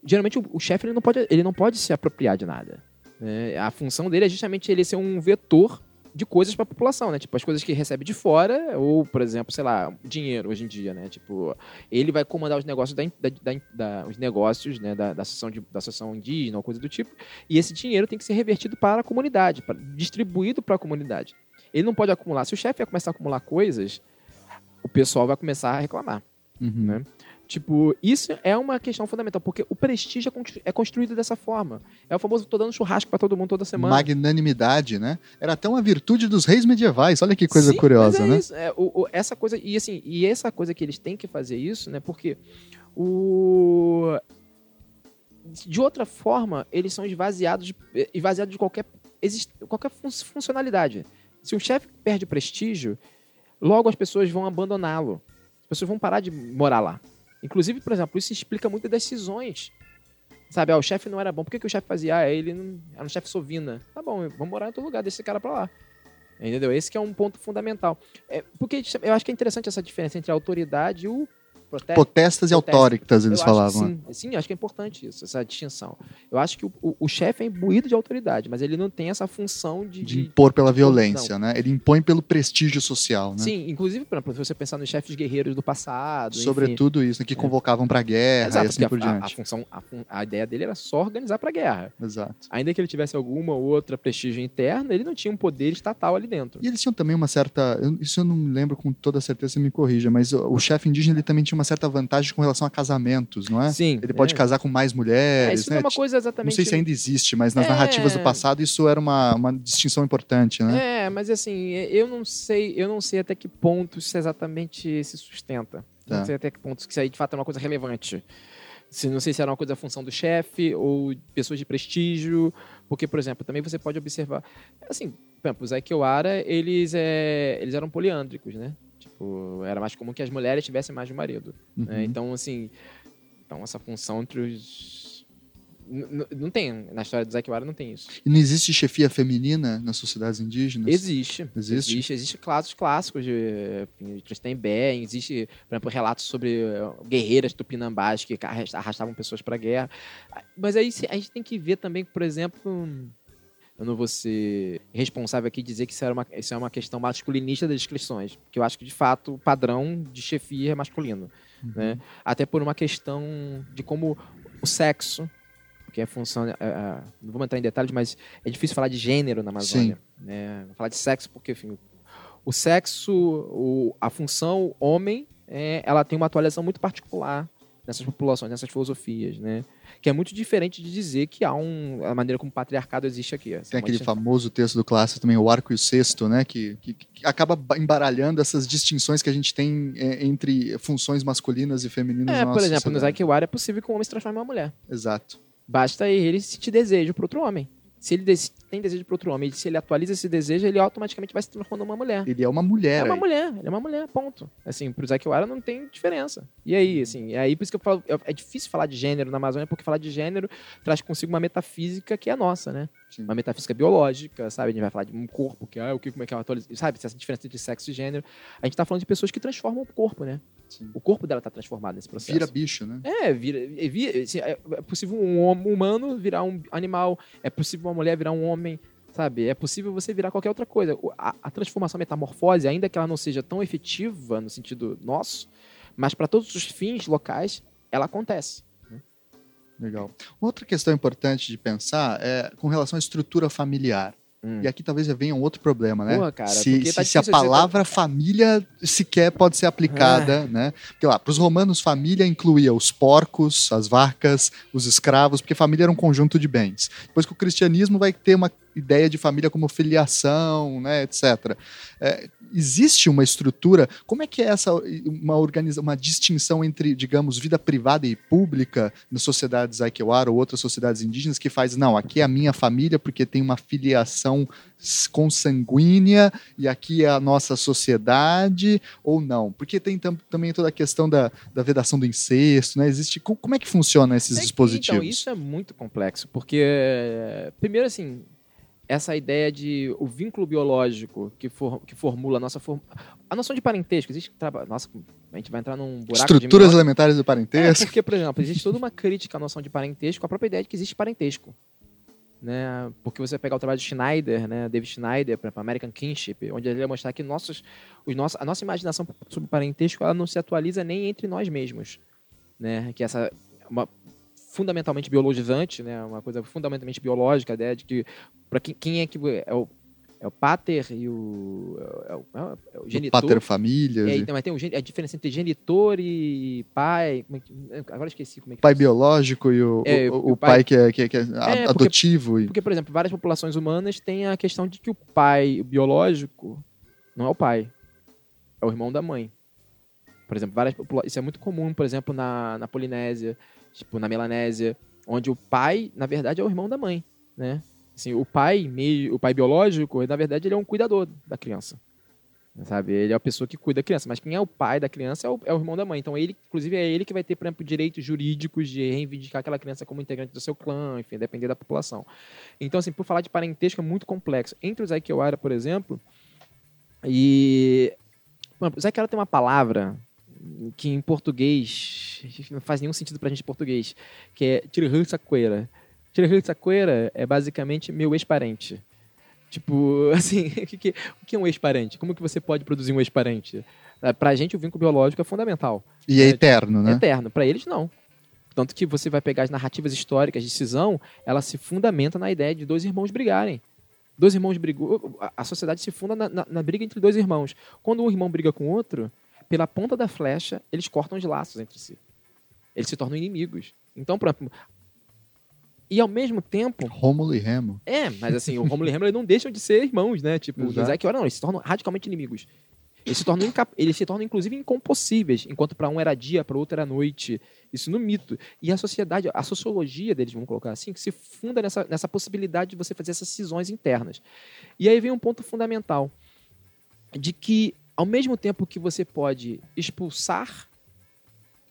Geralmente, o, o chefe ele não, pode, ele não pode se apropriar de nada. Né? A função dele é justamente ele ser um vetor de coisas para a população, né? Tipo, as coisas que recebe de fora, ou, por exemplo, sei lá, dinheiro hoje em dia, né? Tipo, ele vai comandar os negócios da, da, da os negócios, né? Da, da, associação de, da associação indígena ou coisa do tipo, e esse dinheiro tem que ser revertido para a comunidade, para, distribuído para a comunidade. Ele não pode acumular. Se o chefe começar a acumular coisas, o pessoal vai começar a reclamar, uhum. né? Tipo, isso é uma questão fundamental, porque o prestígio é, é construído dessa forma. É o famoso tô dando churrasco para todo mundo toda semana. Magnanimidade, né? Era até uma virtude dos reis medievais. Olha que coisa Sim, curiosa, é né? Isso. É, o, o, essa coisa e assim, e essa coisa que eles têm que fazer isso, né? Porque o de outra forma, eles são esvaziados de, esvaziados de qualquer exist, qualquer funcionalidade. Se o chefe perde prestígio, logo as pessoas vão abandoná-lo. As pessoas vão parar de morar lá. Inclusive, por exemplo, isso explica muitas decisões. Sabe, ah, o chefe não era bom. Por que, que o chefe fazia? Ah, ele não... era um chefe sovina. Tá bom, vamos morar em outro lugar, deixa esse cara pra lá. Entendeu? Esse que é um ponto fundamental. É, porque eu acho que é interessante essa diferença entre a autoridade e o protestas. Potestas e autóritas, eles falavam. Sim, sim, acho que é importante isso, essa distinção. Eu acho que o, o, o chefe é imbuído de autoridade, mas ele não tem essa função de. De impor pela violência, né? Ele impõe pelo prestígio social, né? Sim, inclusive, por exemplo, se você pensar nos chefes guerreiros do passado. Sobretudo enfim. isso, né, que convocavam para guerra Exato, e assim por a, diante. A, a função, a, a, ideia dele era só organizar para guerra. Exato. Ainda que ele tivesse alguma outra prestígio interno, ele não tinha um poder estatal ali dentro. E eles tinham também uma certa. Isso eu não me lembro com toda certeza, você me corrija, mas o, o chefe indígena ele também tinha uma certa vantagem com relação a casamentos, não é? Sim. Ele pode é. casar com mais mulheres. É, isso né? não é uma coisa exatamente. Não sei se ainda existe, mas nas É. narrativas do passado isso era uma, uma distinção importante, né? É, mas assim, eu não sei, eu não sei até que ponto isso exatamente se sustenta. Tá. Não sei até que ponto isso aí de fato é uma coisa relevante. Se, não sei se era uma coisa função do chefe ou pessoas de prestígio, porque, por exemplo, também você pode observar, assim, por exemplo, os Aikewara, eles, é, eles eram poliândricos, né? Era mais comum que as mulheres tivessem mais de um marido. né? Uhum. Então, assim, então essa função entre os... N- Não tem, na história dos Aikewara não tem isso. E não existe chefia feminina nas sociedades indígenas? Existe. Existe? Existe, existe casos clássicos de, de Tristembé, existe, por exemplo, relatos sobre eh, guerreiras tupinambás que arrasta- arrastavam pessoas para guerra. Mas aí a gente tem que ver também, por exemplo, eu não vou ser responsável aqui dizer que isso, era uma, isso é uma questão masculinista das descrições, porque eu acho que, de fato, o padrão de chefia é masculino. Uhum. Né? Até por uma questão de como o sexo, que é função. é, é, não vou entrar em detalhes, mas é difícil falar de gênero na Amazônia. Né? Vou falar de sexo porque, enfim, o sexo, o- a função homem, é, ela tem uma atualização muito particular nessas populações, nessas filosofias, né? Que é muito diferente de dizer que há um, a maneira como o patriarcado existe aqui. Essa Tem aquele distinção. famoso texto do clássico também, o arco e o cesto, né? Que, que- que acaba ba- embaralhando essas distinções que a gente tem é, entre funções masculinas e femininas É, por exemplo, no sociedade. Zaikiwara é possível que um homem se transforme em uma mulher. Exato. Basta ele sentir desejo por outro homem. Se ele tem desejo por outro homem, e se ele atualiza esse desejo, ele automaticamente vai se transformando numa mulher. Ele é uma mulher. É uma aí. mulher, ele é uma mulher, ponto. Assim, pro Zakiwara não tem diferença. E aí, assim, é aí por isso que eu falo, é- é difícil falar de gênero na Amazônia, porque falar de gênero traz consigo uma metafísica que é nossa, né? Sim. Uma metafísica biológica, sabe? A gente vai falar de um corpo, que é o que, como é que é uma atualização, sabe? Essa diferença entre sexo e gênero. A gente tá falando de pessoas que transformam o corpo, né? Sim. O corpo dela tá transformado nesse processo. Vira bicho, né? É, vira, é, vi- assim, é é possível um humano virar um animal, é possível uma mulher virar um homem, sabe? É possível você virar qualquer outra coisa. A, a transformação a metamorfose, ainda que ela não seja tão efetiva no sentido nosso, mas para todos os fins locais, ela acontece. Legal. Outra questão importante de pensar é com relação à estrutura familiar. Hum. E aqui talvez venha um outro problema, né? Porra, cara, se, porque se, tá se a difícil dizer- palavra família sequer pode ser aplicada, né? Porque lá, para os romanos, família incluía os porcos, as vacas, os escravos, porque família era um conjunto de bens. Depois que o cristianismo vai ter uma ideia de família como filiação, né, etc. É, existe uma estrutura, como é que é essa uma organiza, uma distinção entre, digamos, vida privada e pública nas sociedades Aikewara ou outras sociedades indígenas que faz, não, aqui é a minha família porque tem uma filiação consanguínea e aqui é a nossa sociedade ou não? Porque tem tam- também toda a questão da, da vedação do incesto, né? Existe co- como é que funciona esses É que, dispositivos? Então, isso é muito complexo, porque, primeiro, assim, essa ideia de o vínculo biológico que, for- que formula a nossa form... a noção de parentesco. Existe. traba- Nossa, a gente vai entrar num buraco Estruturas de elementares do É, parentesco. porque, por exemplo, existe toda uma crítica à noção de parentesco, a própria ideia de que existe parentesco. Né? Porque você pegar o trabalho de Schneider, né? David Schneider, exemplo, American Kinship, onde ele vai mostrar que nossos, os nossos, a nossa imaginação sobre parentesco ela não se atualiza nem entre nós mesmos. Né? Que essa é uma fundamentalmente biologizante, né? uma coisa fundamentalmente biológica, a ideia de que para quem, quem é que é o, é o pater e o, é o, é o- é o Do genitor. pater famílias. É, então, mas tem um a diferença entre genitor e pai. é agora esqueci como é que pai biológico e o, É, o- o o pai- pai, que é, que é- que é a- porque- adotivo. e- Porque, por exemplo, várias populações humanas têm a questão de que o pai biológico não é o pai, é o irmão da mãe. Por exemplo, várias isso é muito comum, por exemplo, na, na Polinésia, tipo na Melanésia, onde o pai, na verdade, é o irmão da mãe, né? Assim, o pai, meio, o pai biológico, na verdade, ele é um cuidador da criança. Sabe? Ele é a pessoa que cuida da criança, mas quem é o pai da criança é o, é o irmão da mãe. Então, ele, inclusive, é ele que vai ter, por exemplo, direitos jurídicos de reivindicar aquela criança como integrante do seu clã, enfim, depender da população. Então, assim, por falar de parentesco é muito complexo. Entre os Aikewara, por exemplo, e. Por exemplo, os tem uma palavra que em português não faz nenhum sentido pra gente em português, que é Tirihutsaqueira. Tirihutsaqueira é basicamente meu ex-parente. Tipo, assim, o que, é um ex-parente? Como que você pode produzir um ex-parente? É, Pra gente, o vínculo biológico é fundamental. E é É, eterno, né? Eterno. Pra eles, não. Tanto que você vai pegar as narrativas históricas de cisão, ela se fundamenta na ideia de dois irmãos brigarem. Dois irmãos brigou, a- a sociedade se funda na, na- na briga entre dois irmãos. Quando um irmão briga com o outro, pela ponta da flecha, eles cortam os laços entre si. Eles se tornam inimigos. Então, por exemplo, e ao mesmo tempo, Rômulo e Remo. é, mas assim, o Romulo e Remo não deixam de ser irmãos, né? Tipo, o Exato. Zack e o Ora não, eles se tornam radicalmente inimigos. Eles se tornam, incap- eles se tornam inclusive incompossíveis, enquanto para um era dia, para outro era noite. Isso no mito. E a sociedade, a sociologia deles, vamos colocar assim, que se funda nessa, nessa possibilidade de você fazer essas cisões internas. E aí vem um ponto fundamental de que ao mesmo tempo que você pode expulsar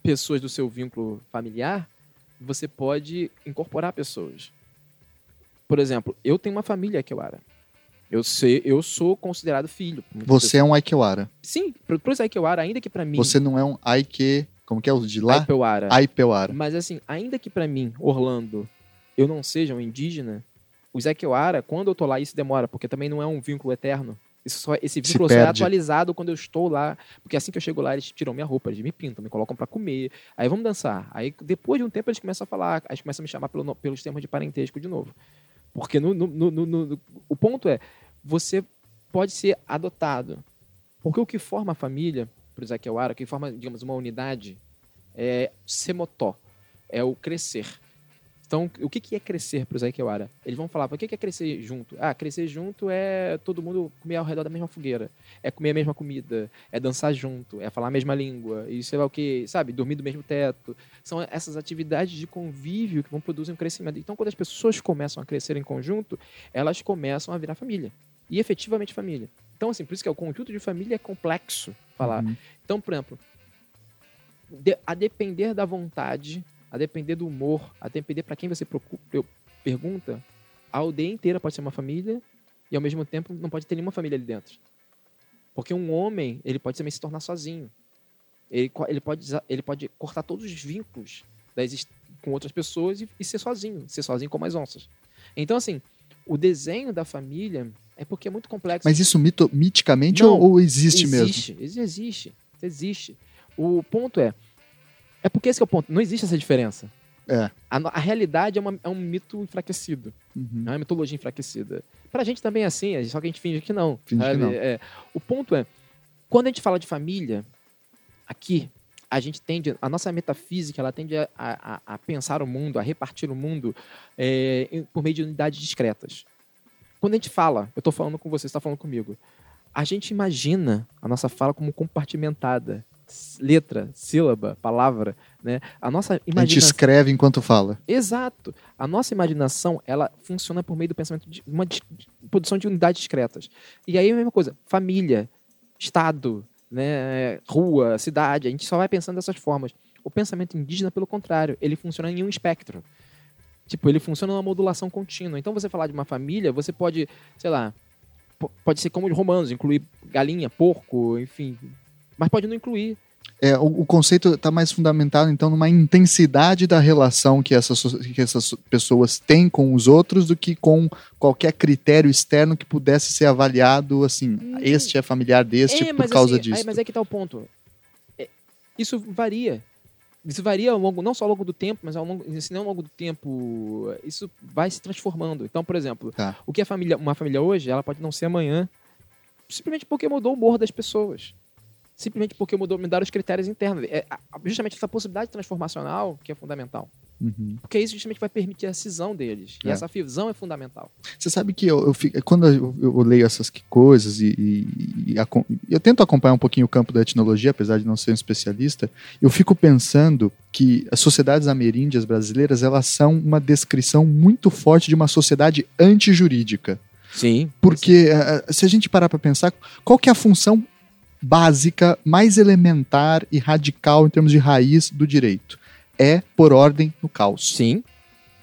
pessoas do seu vínculo familiar, você pode incorporar pessoas. Por exemplo, eu tenho uma família que eu sei, eu sou considerado filho. Você é um Aikewara. pessoas. Sim, pro, pro Aikewara, ainda que pra mim. Você não é um Aike. Como que é o de lá? Aikewara. Aipewara. Mas assim, ainda que pra mim, Orlando, eu não seja um indígena, o Aikewara, quando eu tô lá, isso demora, porque também não é um vínculo eterno. Só, esse vínculo só é atualizado quando eu estou lá. Porque assim que eu chego lá, eles tiram minha roupa, eles me pintam, me colocam pra comer. Aí vamos dançar. Aí depois de um tempo eles começam a falar, eles começam a me chamar pelo, pelos termos de parentesco de novo. Porque no, no- no- no- o ponto é, você pode ser adotado. Porque o que forma a família, para o Zakewara, o que forma, digamos, uma unidade, é semotó, é o crescer. Então, o que que é crescer para o Zakewara? Eles vão falar, o que que é crescer junto? Ah, crescer junto é todo mundo comer ao redor da mesma fogueira, é comer a mesma comida, é dançar junto, é falar a mesma língua, e sei lá o que, sabe, dormir do mesmo teto. São essas atividades de convívio que vão produzir um crescimento. Então, quando as pessoas começam a crescer em conjunto, elas começam a virar família. E efetivamente família. Então, assim, por isso que é o conjunto de família é complexo falar. Uhum. Então, por exemplo, de- a depender da vontade, a depender do humor, a depender para quem você procu- eu- pergunta, a aldeia inteira pode ser uma família e ao mesmo tempo não pode ter nenhuma família ali dentro. Porque um homem, ele pode também se tornar sozinho. Ele, ele, pode, ele pode cortar todos os vínculos com outras pessoas e, e ser sozinho, ser sozinho como as onças. Então, assim, o desenho da família é porque é muito complexo. Mas isso mito, miticamente Não, ou, ou existe, mesmo? Existe, existe, existe, existe. O ponto é, é porque esse que é o ponto, não existe essa diferença. É. A, a realidade é, uma- é um mito enfraquecido, Uhum. é uma mitologia enfraquecida. Pra gente também é assim, é só que a gente finge que não. Finge que sabe? não. É, o ponto é, quando a gente fala de família, aqui, a gente tende, a nossa metafísica, ela tende a, a- a pensar o mundo, a repartir o mundo é, por meio de unidades discretas. Quando a gente fala, eu estou falando com você, você está falando comigo, a gente imagina a nossa fala como compartimentada. Letra, sílaba, palavra, né? A nossa A gente imaginação... escreve enquanto fala. Exato. A nossa imaginação, ela funciona por meio do pensamento de uma dis- produção de unidades discretas. E aí a mesma coisa, família, estado, né, rua, cidade, a gente só vai pensando dessas formas. O pensamento indígena, pelo contrário, ele funciona em um espectro. Tipo, ele funciona numa modulação contínua. Então, você falar de uma família, você pode, sei lá, po- pode ser como os romanos, incluir galinha, porco, enfim. Mas pode não incluir. É, o, o conceito está mais fundamentado, então, numa intensidade da relação que essas, que essas pessoas têm com os outros do que com qualquer critério externo que pudesse ser avaliado, assim, este é familiar deste por mas causa assim, disso. mas é que tá o ponto. É, isso varia. Isso varia ao longo, não só ao longo do tempo, mas ao longo, se não ao longo do tempo, isso vai se transformando. Então, por exemplo, Tá. o que é família, uma família hoje, ela pode não ser amanhã, simplesmente porque mudou o humor das pessoas. Simplesmente porque mudou, mudaram os critérios internos. É a- justamente essa possibilidade transformacional que é fundamental. Uhum. Porque isso justamente vai permitir a cisão deles. E É. essa fisão é fundamental. Você sabe que eu, eu fico- quando eu, eu leio essas coisas e, e- e acom- eu tento acompanhar um pouquinho o campo da etnologia, apesar de não ser um especialista, eu fico pensando que as sociedades ameríndias brasileiras elas são uma descrição muito forte de uma sociedade antijurídica. Sim. Porque eh, se a gente parar para pensar, qual que é a função básica, mais elementar e radical em termos de raiz do direito? É por ordem no caos. Sim.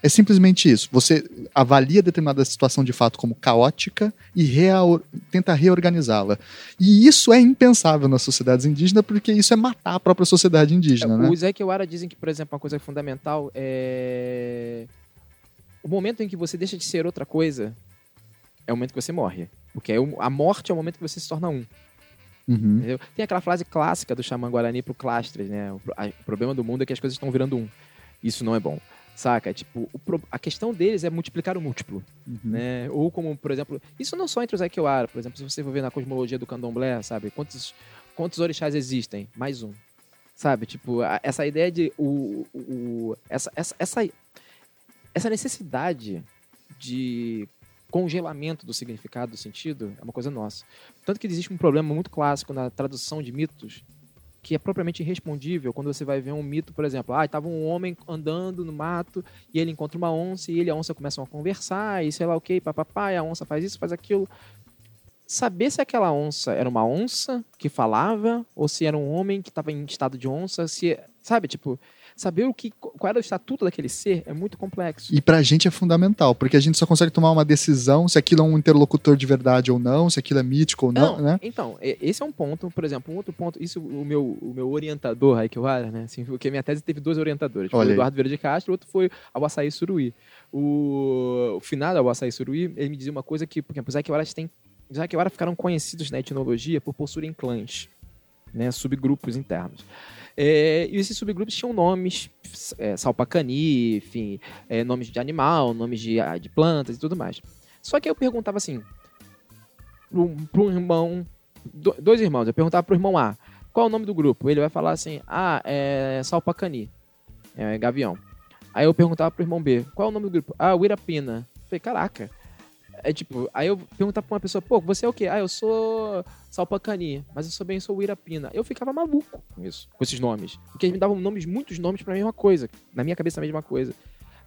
É simplesmente isso. Você avalia determinada situação de fato como caótica e reor- tenta reorganizá-la. E isso é impensável nas sociedades indígenas, porque isso é matar a própria sociedade indígena, né? O Zé Kiwara dizem que, por exemplo, uma coisa fundamental é. O momento em que você deixa de ser outra coisa é o momento que você morre. Porque é a morte é o momento que você se torna um. Uhum. Tem aquela frase clássica do Xamã Guarani pro Clastres, né? O, a- o problema do mundo é que as coisas estão virando um. Isso não é bom. Saca? Tipo, o a questão deles é multiplicar o múltiplo. Uhum. né? Ou como, por exemplo, isso não só entre os Aikiwara, por exemplo, se você for ver na cosmologia do candomblé, sabe? Quantos, quantos orixás existem? Mais um. Sabe? Tipo, a- essa ideia de. O, o- o- essa, essa, essa, essa necessidade de congelamento do significado, do sentido, é uma coisa nossa. Tanto que existe um problema muito clássico na tradução de mitos, que é propriamente irrespondível quando você vai ver um mito, por exemplo, ah, estava um homem andando no mato e ele encontra uma onça e ele e a onça começam a conversar e sei lá o que, papapá, e a onça faz isso, faz aquilo. Saber se aquela onça era uma onça que falava ou se era um homem que estava em estado de onça, se, sabe, tipo, saber o que qual era o estatuto daquele ser é muito complexo. E pra gente é fundamental, porque a gente só consegue tomar uma decisão se aquilo é um interlocutor de verdade ou não, se aquilo é mítico ou não, né? Então, esse é um ponto, por exemplo, um outro ponto, isso o meu, o meu orientador era, né? Assim, porque minha tese teve dois orientadores. Foi Olha o. Eduardo Vieira de Castro, o outro foi o Açaí Suruí. O, o finado ao Açaí Suruí, ele me dizia uma coisa que, por exemplo, os Aikiwaras têm. Os Aikiwaras ficaram conhecidos na etnologia por possuírem clãs, né? Subgrupos internos. É, e esses subgrupos tinham nomes, é, salpacani, enfim, é, nomes de animal, nomes de, ah, de plantas e tudo mais. Só que eu perguntava assim, um irmão, do- dois irmãos, eu perguntava pro irmão A, qual é o nome do grupo? Ele vai falar assim, ah, é Salpacani, é Gavião. Aí eu perguntava pro irmão B, qual é o nome do grupo? Ah, Uirapina. Eu falei, caraca. É tipo, aí eu perguntava pra uma pessoa, pô, você é o quê? Ah, eu sou Salpacani, mas eu também sou Uirapina. Eu ficava maluco com isso, com esses nomes. Porque eles me davam nomes, muitos nomes pra mesma coisa. Na minha cabeça a mesma coisa.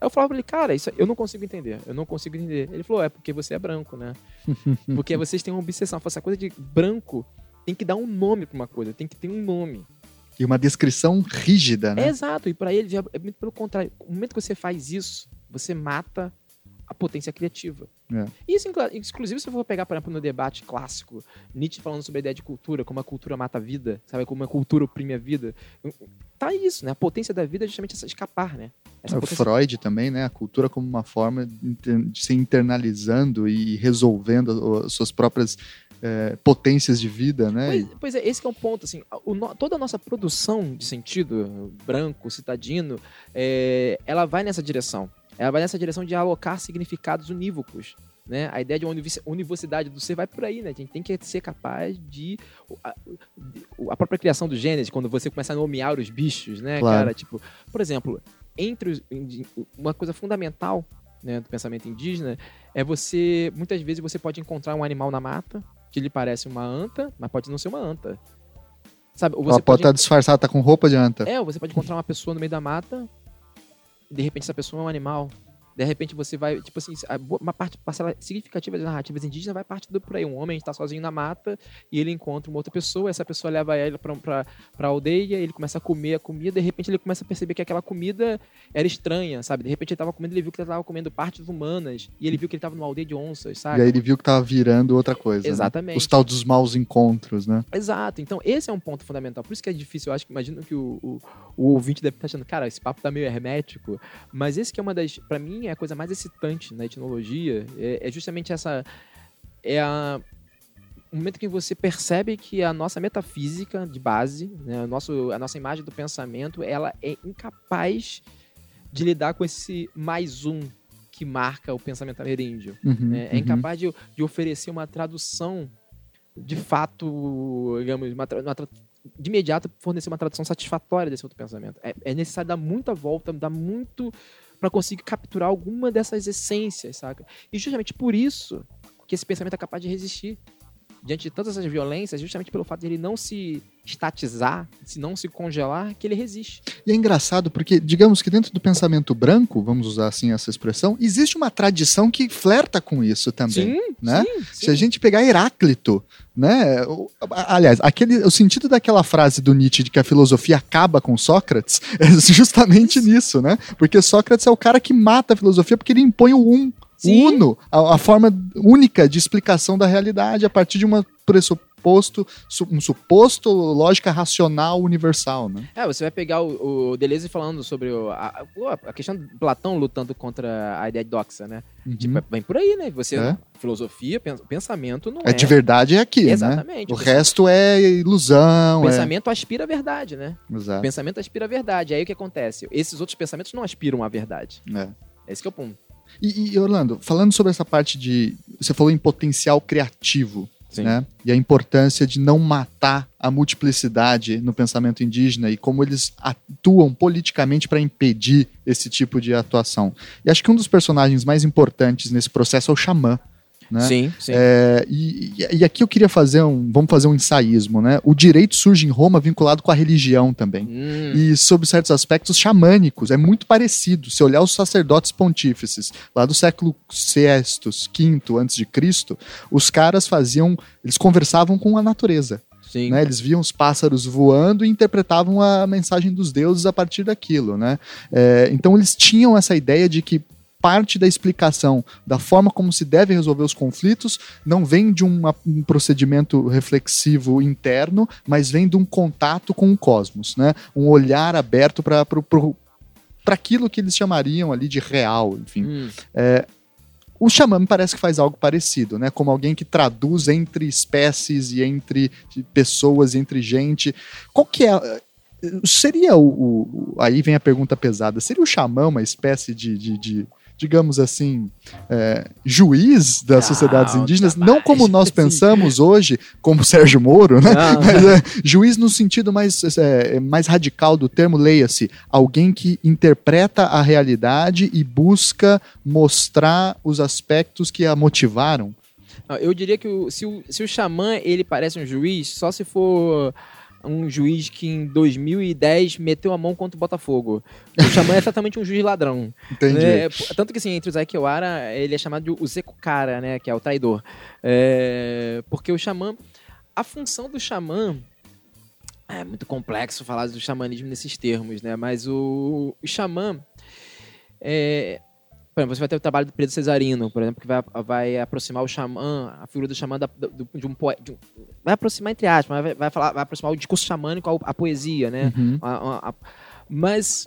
Aí eu falava pra ele, cara, isso eu não consigo entender. Eu não consigo entender. Ele falou, é porque você é branco, né? Porque vocês têm uma obsessão. Essa coisa de branco tem que dar um nome pra uma coisa, tem que ter um nome. E uma descrição rígida, né? Exato, e pra ele é muito pelo contrário. No momento que você faz isso, você mata a potência criativa. É. Isso, inclu- inclusive, se eu for pegar, por exemplo, no debate clássico, Nietzsche falando sobre a ideia de cultura, como a cultura mata a vida, sabe? Como a cultura oprime a vida. Tá isso, né? A potência da vida é justamente essa escapar, né? Essa O potência- Freud também, né? A cultura como uma forma de se internalizando e resolvendo as suas próprias eh, potências de vida, né? Pois, pois é, esse que é um ponto, assim, o toda a nossa produção de sentido, branco, citadino, é, ela vai nessa direção. Ela vai nessa direção de alocar significados unívocos. Né? A ideia de uma univocidade do ser vai por aí, né? A gente tem que ser capaz de. A, a própria criação do Gênesis, quando você começa a nomear os bichos, né, Claro. cara? Tipo, por exemplo, entre os, uma coisa fundamental né, do pensamento indígena é você. Muitas vezes você pode encontrar um animal na mata que lhe parece uma anta, mas pode não ser uma anta. Sabe? Ou Ela você pode pode. estar disfarçada, tá com roupa de anta. É, ou você pode encontrar uma pessoa no meio da mata de repente essa pessoa é um animal. De repente você vai, tipo assim, a uma parte parcela significativa das narrativas indígenas vai partindo por aí. Um homem está sozinho na mata e ele encontra uma outra pessoa, essa pessoa leva ele pra, pra, pra aldeia, ele começa a comer a comida, de repente ele começa a perceber que aquela comida era estranha, sabe? De repente ele tava comendo, ele viu que ele tava comendo partes humanas e ele viu que ele tava numa aldeia de onças, E sabe? aí ele viu que tava virando outra coisa. né? Exatamente. Os tal dos maus encontros, né? Exato. Então, esse é um ponto fundamental. Por isso que é difícil. Eu acho que imagino que o, o, o ouvinte deve estar achando, cara, esse papo tá meio hermético. Mas esse que é uma das. Pra mim, é a coisa mais excitante na etnologia. É, é justamente essa. É a. O momento que você percebe que a nossa metafísica de base, né, o nosso, a nossa imagem do pensamento, ela é incapaz de lidar com esse mais um que marca o pensamento ameríndio. Uhum, né? É uhum. incapaz de, de oferecer uma tradução de fato, digamos, uma uma de imediato fornecer uma tradução satisfatória desse outro pensamento. É, é necessário dar muita volta, dar muito para conseguir capturar alguma dessas essências, saca? E justamente por isso que esse pensamento é capaz de resistir. Diante de todas essas violências, justamente pelo fato de ele não se estatizar, se não se congelar, que ele resiste. E é engraçado porque, digamos que dentro do pensamento branco, vamos usar assim essa expressão, existe uma tradição que flerta com isso também. Sim, né? sim, sim. Se a gente pegar Heráclito, né? Aliás, aquele, o sentido daquela frase do Nietzsche de que a filosofia acaba com Sócrates é justamente nisso, né? Porque Sócrates é o cara que mata a filosofia porque ele impõe o um, Sim. uno, a, a forma única de explicação da realidade a partir de uma pressuposto, su- um suposto lógica racional universal, né? É, você vai pegar o, o Deleuze falando sobre o- a, a- questão de Platão lutando contra a ideia de doxa, né? Tipo, Uhum. vem por aí, né? Você, É. filosofia, pen- pensamento não É é. de verdade é aqui, né? Exatamente. O resto é ilusão. O é- pensamento aspira à verdade, né? Exato. O pensamento aspira à verdade. Aí o que acontece? Esses outros pensamentos não aspiram à verdade. É. Esse que é o ponto. E, e, Orlando, falando sobre essa parte de. Você falou em potencial criativo, Sim. né? E a importância de não matar a multiplicidade no pensamento indígena e como eles atuam politicamente para impedir esse tipo de atuação. E acho que um dos personagens mais importantes nesse processo é o xamã. Né? Sim, sim. É, e, e- aqui eu queria fazer um. Vamos fazer um ensaísmo, né? O direito surge em Roma vinculado com a religião também. Hum, E sob certos aspectos xamânicos, é muito parecido. Se olhar os sacerdotes pontífices lá do século VI, V antes de Cristo, os caras faziam, eles conversavam com a natureza, sim. né? Eles viam os pássaros voando e interpretavam a mensagem dos deuses a partir daquilo, né? É, então eles tinham essa ideia de que parte da explicação da forma como se deve resolver os conflitos não vem de uma- um procedimento reflexivo interno, mas vem de um contato com o cosmos, né? Um olhar aberto para para aquilo que eles chamariam ali de real, enfim. Hum, O xamã me parece que faz algo parecido, né? Como alguém que traduz entre espécies e entre pessoas, entre gente. Qual que é. Seria o, o- Aí vem a pergunta pesada. Seria o xamã uma espécie de. de- de, digamos assim, é, juiz das Não, sociedades indígenas? jamais. Não como nós pensamos hoje, como Sérgio Moro, né? Não. Mas, é, juiz no sentido mais, é, mais radical do termo, leia-se, alguém que interpreta a realidade e busca mostrar os aspectos que a motivaram. Eu diria que o- se, o, se o xamã ele parece um juiz, só se for um juiz que em 2010 meteu a mão contra o Botafogo. O xamã é exatamente um juiz ladrão. Entendi. né? P- Tanto que assim, entre os Aikiwara, ele é chamado de o Zekukara, né? Que é o traidor. É, Porque o xamã. A função do xamã. É muito complexo falar do xamanismo nesses termos, né? Mas o, o xamã. É, por exemplo, você vai ter o trabalho do Pedro Cesarino, por exemplo, que vai, vai aproximar o xamã, a figura do xamã da- do- de um poeta. vai aproximar, entre aspas, vai, vai, falar, vai aproximar o discurso xamânico à, à poesia, né? Uhum. A- a- a- mas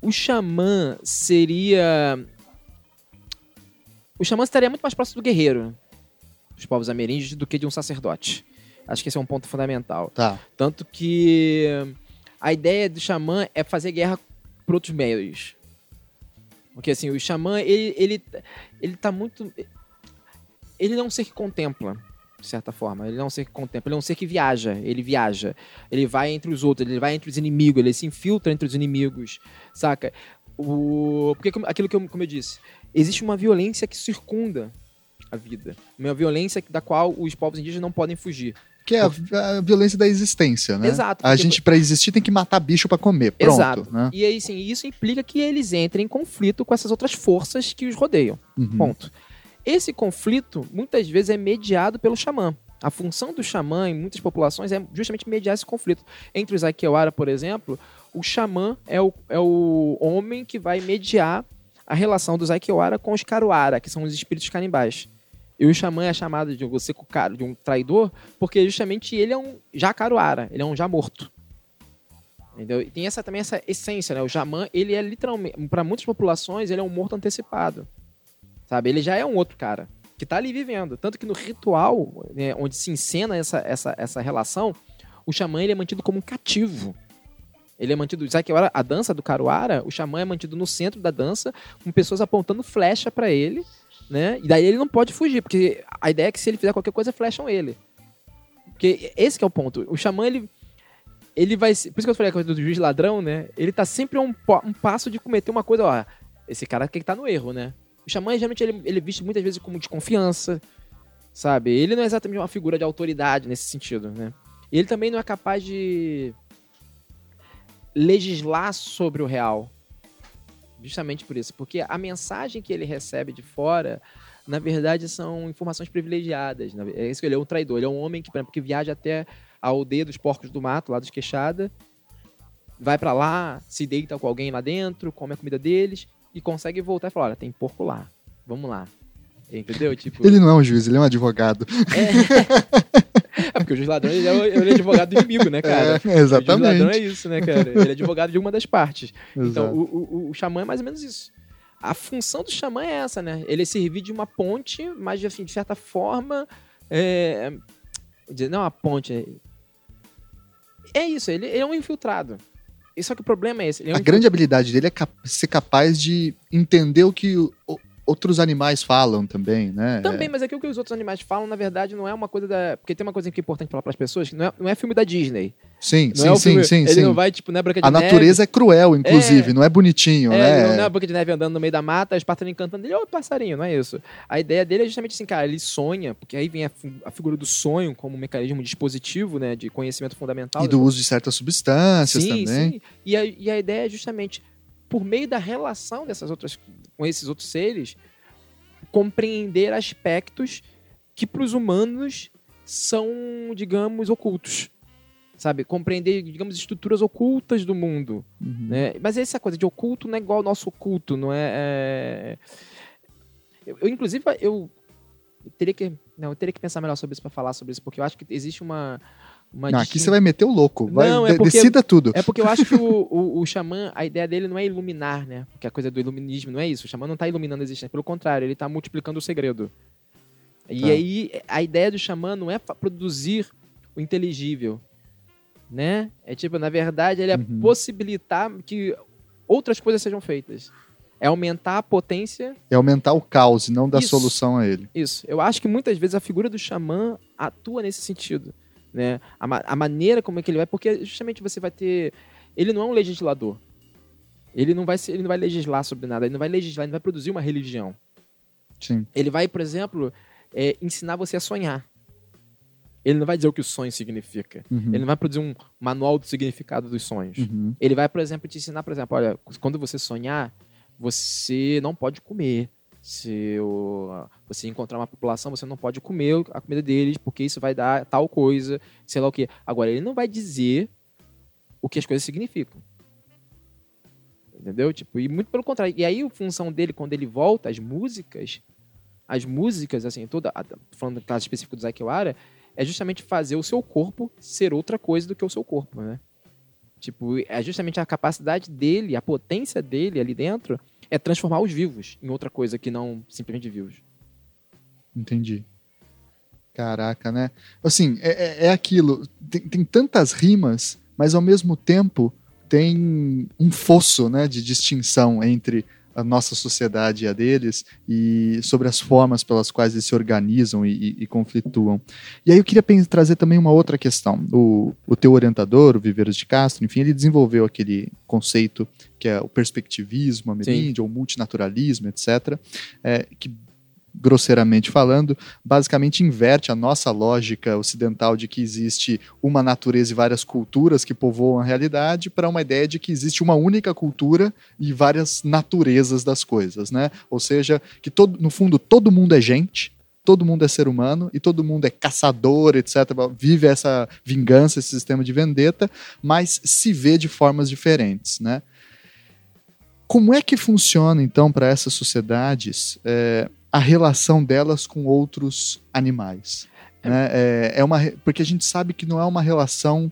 o xamã seria. O xamã estaria muito mais próximo do guerreiro dos povos ameríndios do que de um sacerdote. Acho que esse é um ponto fundamental. Tá. Tanto que a ideia do xamã é fazer guerra por outros meios. Porque assim, o xamã, ele, ele, ele tá muito. Ele não é um ser que contempla, de certa forma. Ele não é um ser que contempla, ele é um ser que viaja. Ele viaja. Ele vai entre os outros, ele vai entre os inimigos, ele se infiltra entre os inimigos, saca? O... Porque aquilo que eu, como eu disse, existe uma violência que circunda a vida. Uma violência da qual os povos indígenas não podem fugir. Que é a, a violência da existência, né? Exato, A gente, pra existir, tem que matar bicho pra comer. Pronto. Exato. Né? E aí, sim, isso implica que eles entrem em conflito com essas outras forças que os rodeiam. Uhum. Ponto. Esse conflito, muitas vezes, é mediado pelo xamã. A função do xamã em muitas populações é justamente mediar esse conflito. Entre os Aikiwara, por exemplo, o xamã é o, é o homem que vai mediar a relação dos Aikiwara com os Karuara, que são os espíritos canibais. E o xamã é chamado de sekukara, de um traidor, porque justamente ele é um já Karuara, ele é um já morto. Entendeu? E tem essa também essa essência, né? O xamã, ele é literalmente, para muitas populações, ele é um morto antecipado. Sabe? Ele já é um outro cara que tá ali vivendo. Tanto que no ritual, né, onde se encena essa, essa, essa relação, o xamã ele é mantido como um cativo. Ele é mantido, sabe que a dança do Caruara, o xamã é mantido no centro da dança, com pessoas apontando flecha pra ele, né? E daí ele não pode fugir, porque a ideia é que se ele fizer qualquer coisa, flecham ele. Porque esse é o ponto. O xamã, ele, ele vai... Por isso que eu falei a coisa do juiz ladrão, né? Ele tá sempre um, um passo de cometer uma coisa, ó... Esse cara que tá no erro, né? O xamã, geralmente, ele, ele é visto muitas vezes como desconfiança, Sabe? Ele não é exatamente uma figura de autoridade nesse sentido, né? Ele também não é capaz de legislar sobre o real. Justamente por isso. Porque a mensagem que ele recebe de fora, na verdade, são informações privilegiadas. É isso que ele é um traidor. Ele é um homem que, por exemplo, que viaja até a aldeia dos porcos do mato, lá dos Queixada, vai para lá, se deita com alguém lá dentro, come a comida deles e consegue voltar e falar: olha, tem porco lá, vamos lá. Entendeu? Tipo... Ele não é um juiz, ele é um advogado. É, é porque o juiz ladrão ele é, ele é advogado do inimigo, né, cara? É, exatamente. O juiz ladrão é isso, né, cara? Ele é advogado de uma das partes. Exato. Então, o, o, o xamã é mais ou menos isso. A função do xamã é essa, né? Ele é servir de uma ponte, mas assim, de certa forma. É... Não, a ponte. É, é isso, ele, ele é um infiltrado. Só que o problema é esse. É um a grande habilidade dele é cap ser capaz de entender o que o, outros animais falam também, né? Também, é. mas aquilo que os outros animais falam, na verdade, não é uma coisa da. Porque tem uma coisa que é importante falar para as pessoas, que não é, não é filme da Disney. Sim, não é sim, sim, sim. Ele sim. não vai, tipo, não é Branca de A Neve. natureza é cruel, inclusive, é, não é bonitinho, é, né? Não é a Branca de Neve andando no meio da mata, os passarinhos cantando ele, ô passarinho, não é isso. A ideia dele é justamente assim, cara, ele sonha, porque aí vem a, a figura do sonho como um mecanismo dispositivo, né, de conhecimento fundamental. E do uso de certas substâncias sim, também. Sim, e a, e a ideia é justamente, por meio da relação dessas outras, com esses outros seres, compreender aspectos que para os humanos são, digamos, ocultos sabe? Compreender, digamos, estruturas ocultas do mundo, uhum. né? Mas essa coisa de oculto não é igual ao nosso oculto, não é... é... Eu, eu, inclusive, eu teria que... Não, eu teria que pensar melhor sobre isso para falar sobre isso, porque eu acho que existe uma... uma não, aqui você vai meter o louco, vai, não, é porque, decida tudo. É porque eu acho que o, o, o xamã, a ideia dele não é iluminar, né? Porque a coisa do iluminismo não é isso. O xamã não está iluminando a existência, pelo contrário, ele está multiplicando o segredo. E tá. aí, a ideia do xamã não é produzir o inteligível, né? É tipo, na verdade, ele é uhum. possibilitar que outras coisas sejam feitas. É aumentar a potência. É aumentar o caos e não dar isso, solução a ele. Isso. Eu acho que muitas vezes a figura do xamã atua nesse sentido. Né? A, ma a maneira como é que ele vai. Porque justamente você vai ter. Ele não é um legislador. Ele não vai, ser, ele não vai legislar sobre nada. Ele não vai legislar, ele não vai produzir uma religião. Sim. Ele vai, por exemplo, é, ensinar você a sonhar. Ele não vai dizer o que o sonho significa. Uhum. Ele não vai produzir um manual do significado dos sonhos. Uhum. Ele vai, por exemplo, te ensinar, por exemplo, olha, quando você sonhar, você não pode comer. Se você encontrar uma população, você não pode comer a comida deles, porque isso vai dar tal coisa, sei lá o quê. Agora, ele não vai dizer o que as coisas significam. Entendeu? Tipo, e muito pelo contrário. E aí, a função dele, quando ele volta, as músicas, as músicas, assim, toda. Falando do caso específico do Zakiwara, é justamente fazer o seu corpo ser outra coisa do que o seu corpo, né? Tipo, é justamente a capacidade dele, a potência dele ali dentro, é transformar os vivos em outra coisa que não simplesmente vivos. Entendi. Caraca, né? Assim, é, é, é aquilo. Tem, tem tantas rimas, mas ao mesmo tempo tem um fosso né, de distinção entre a nossa sociedade e a deles, e sobre as formas pelas quais eles se organizam e, e, e conflituam. E aí eu queria trazer também uma outra questão. O, o teu orientador, o Viveiros de Castro, enfim, ele desenvolveu aquele conceito que é o perspectivismo ameríndio, ou multinaturalismo, etc., é, que grosseiramente falando, basicamente inverte a nossa lógica ocidental de que existe uma natureza e várias culturas que povoam a realidade para uma ideia de que existe uma única cultura e várias naturezas das coisas, né? Ou seja, que todo, no fundo todo mundo é gente, todo mundo é ser humano e todo mundo é caçador, etc. Vive essa vingança, esse sistema de vendetta, mas se vê de formas diferentes, né? Como é que funciona, então, para essas sociedades é, a relação delas com outros animais. É. Né? É, é uma, porque a gente sabe que não é uma relação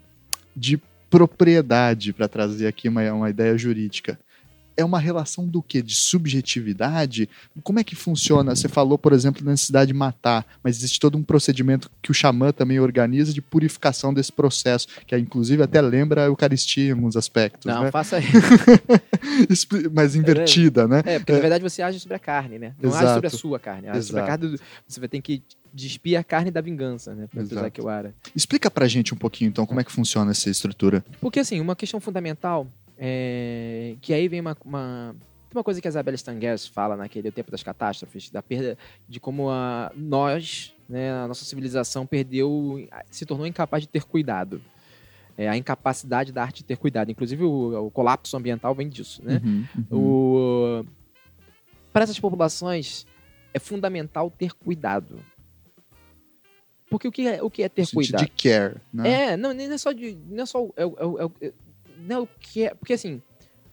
de propriedade, para trazer aqui uma, uma ideia jurídica é uma relação do que? De subjetividade? Como é que funciona? Você falou, por exemplo, da necessidade de matar, mas existe todo um procedimento que o xamã também organiza de purificação desse processo, que inclusive até lembra a Eucaristia em alguns aspectos. Não, né? faça isso. mas invertida, né? É, porque na verdade você age sobre a carne, né? Não Exato. age sobre a sua carne, age Exato. sobre a carne do... Você vai ter que despir a carne da vingança, né? O ara. Explica pra gente um pouquinho, então, como é que funciona essa estrutura. Porque, assim, uma questão fundamental é, que aí vem uma, uma, uma coisa que a Isabelle Stangers fala naquele Tempo das Catástrofes, da perda de como a, nós, né, a nossa civilização perdeu, se tornou incapaz de ter cuidado. É, a incapacidade da arte de ter cuidado. Inclusive, o, o colapso ambiental vem disso. Né? Uhum, uhum. O... Para essas populações, é fundamental ter cuidado. Porque o que é, o que é ter cuidado? de care, né? É, não, nem é só de. Não é só. É, é, é, é, não é o que é. Porque assim,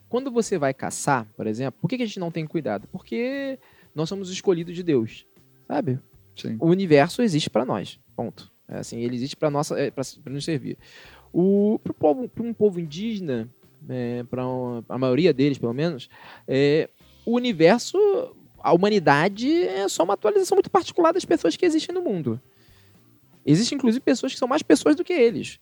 quando você vai caçar, por exemplo, por que, que a gente não tem cuidado? Porque nós somos os escolhidos de Deus. Sabe? Sim. O universo existe para nós. Ponto. É assim, ele existe para nossa, é, para nos servir. O pro povo, para um povo indígena, é, para a maioria deles, pelo menos, é, o universo, a humanidade é só uma atualização muito particular das pessoas que existem no mundo. Existem inclusive pessoas que são mais pessoas do que eles.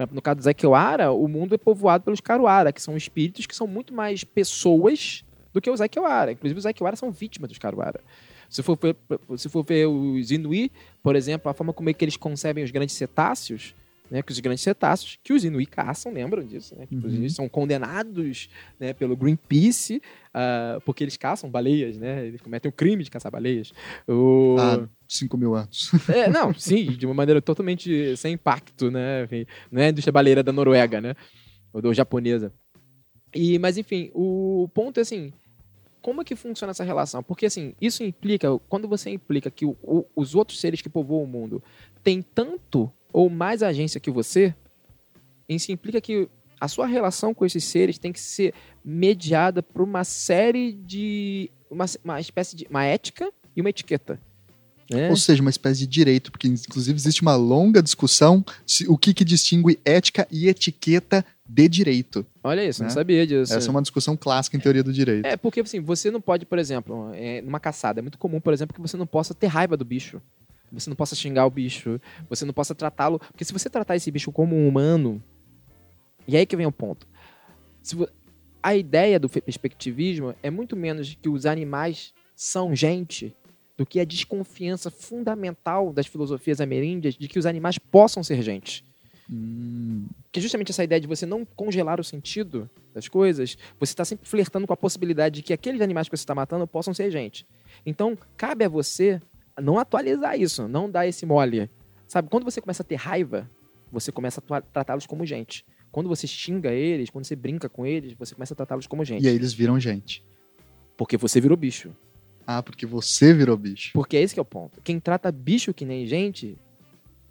Exemplo, No caso do Zequiwara, o mundo é povoado pelos Caruara, que são espíritos que são muito mais pessoas do que os Zequiwara. Inclusive, os Zequiwara são vítimas dos Caruara. Se for, ver, se for ver os Inuit, por exemplo, a forma como é que eles concebem os grandes cetáceos, né, que os grandes cetáceos, que os Inuit caçam, lembram disso, né? que Uhum. São condenados né, pelo Greenpeace, ah, porque eles caçam baleias, né? Eles cometem o crime de caçar baleias. O... Há 5 mil anos. É, não, sim, de uma maneira totalmente sem impacto, né? Enfim, não é a indústria baleira da Noruega, né? Ou da japonesa. E, mas, enfim, o ponto é assim, como é que funciona essa relação? Porque, assim, isso implica, quando você implica que o- o- os outros seres que povoam o mundo têm tanto ou mais agência que você, isso implica que a sua relação com esses seres tem que ser mediada por uma série de... uma, uma espécie de... uma ética e uma etiqueta. Né? Ou seja, uma espécie de direito, porque inclusive existe uma longa discussão se o que, que distingue ética e etiqueta de direito. Olha isso, não né? sabia disso. Essa é uma discussão clássica em teoria do direito. É, porque assim, você não pode, por exemplo, é, numa caçada, é muito comum, por exemplo, que você não possa ter raiva do bicho. Você não possa xingar o bicho, você não possa tratá-lo. Porque se você tratar esse bicho como um humano, e aí que vem o ponto. Vo- a ideia do perspectivismo é muito menos que os animais são gente do que a desconfiança fundamental das filosofias ameríndias de que os animais possam ser gente. Hum, Que é justamente essa ideia de você não congelar o sentido das coisas, você está sempre flertando com a possibilidade de que aqueles animais que você está matando possam ser gente. Então, cabe a você não atualizar isso, não dar esse mole. Sabe, quando você começa a ter raiva, você começa a tratá-los como gente. Quando você xinga eles, quando você brinca com eles, você começa a tratá-los como gente. e aí eles viram gente. Porque você virou bicho. Ah, porque você virou bicho. Porque é esse que é o ponto. Quem trata bicho que nem gente,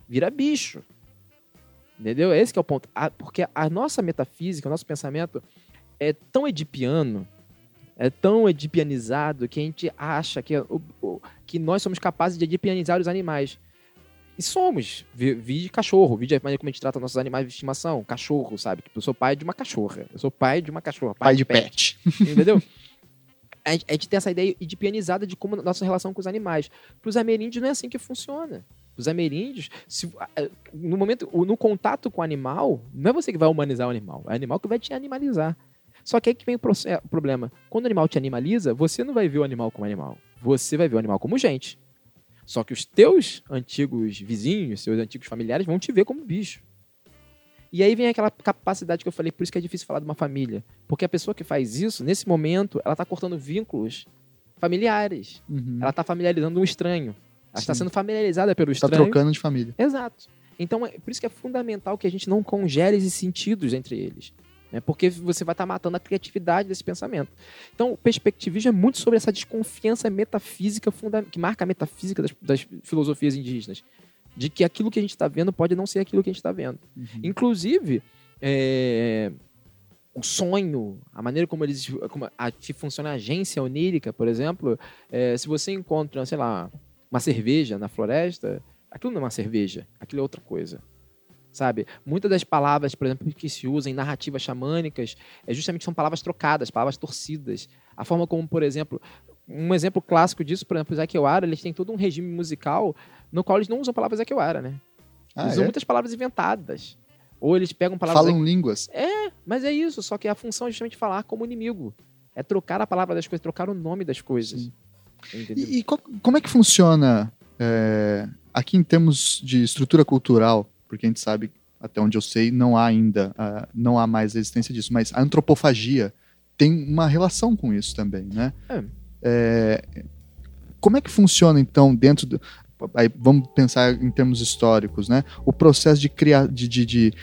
vira bicho. Entendeu? Esse que é o ponto. A- porque a nossa metafísica, o nosso pensamento é tão edipiano, é tão edipianizado que a gente acha que, o- que nós somos capazes de edipianizar os animais. E somos. Vi, vi de cachorro, vi de maneira como a gente trata nossos animais de estimação. Cachorro, sabe? Tipo, eu sou pai de uma cachorra. Eu sou pai de uma cachorra. Pai de pet. Entendeu? A gente, a gente tem essa ideia edipianizada de como a nossa relação com os animais. Para os ameríndios não é assim que funciona. Os ameríndios, se- no momento, no contato com o animal, não é você que vai humanizar o animal, é o animal que vai te animalizar. Só que aí que vem o proce- o problema. Quando o animal te animaliza, você não vai ver o animal como animal. Você vai ver o animal como gente. Só que os teus antigos vizinhos, seus antigos familiares vão te ver como bicho. E aí vem aquela capacidade que eu falei, por isso que é difícil falar de uma família. Porque a pessoa que faz isso, nesse momento, ela está cortando vínculos familiares. Uhum. Ela está familiarizando um estranho. Ela está sendo familiarizada pelo Tá estranho. trocando de família. Exato. Então, é por isso que é fundamental que a gente não congele esses sentidos entre eles. Né? Porque você vai estar matando a criatividade desse pensamento. Então, o perspectivismo é muito sobre essa desconfiança metafísica que marca a metafísica das, das filosofias indígenas. De que aquilo que a gente está vendo pode não ser aquilo que a gente está vendo. Uhum. Inclusive, é, o sonho, a maneira como eles como a, que funciona a agência onírica, por exemplo, é, se você encontra, sei lá, uma cerveja na floresta, aquilo não é uma cerveja, aquilo é outra coisa. Sabe? Muitas das palavras, por exemplo, que se usam em narrativas xamânicas, é justamente são palavras trocadas, palavras torcidas. A forma como, por exemplo, um exemplo clássico disso, por exemplo, os Akiwara, eles têm todo um regime musical no qual eles não usam palavras Akiwara, né? Ah, Eles usam é? muitas palavras inventadas. Ou eles pegam palavras. Falam línguas. Mas é isso, só que a função é justamente falar como inimigo. É trocar a palavra das coisas, trocar o nome das coisas. E, e como é que funciona é, aqui em termos de estrutura cultural? Porque a gente sabe, até onde eu sei, não há ainda, ah, não há mais a existência disso, mas a antropofagia tem uma relação com isso também, né? É. É, como é que funciona, então, dentro do... aí vamos pensar em termos históricos, né? O processo de criar, de, de, de,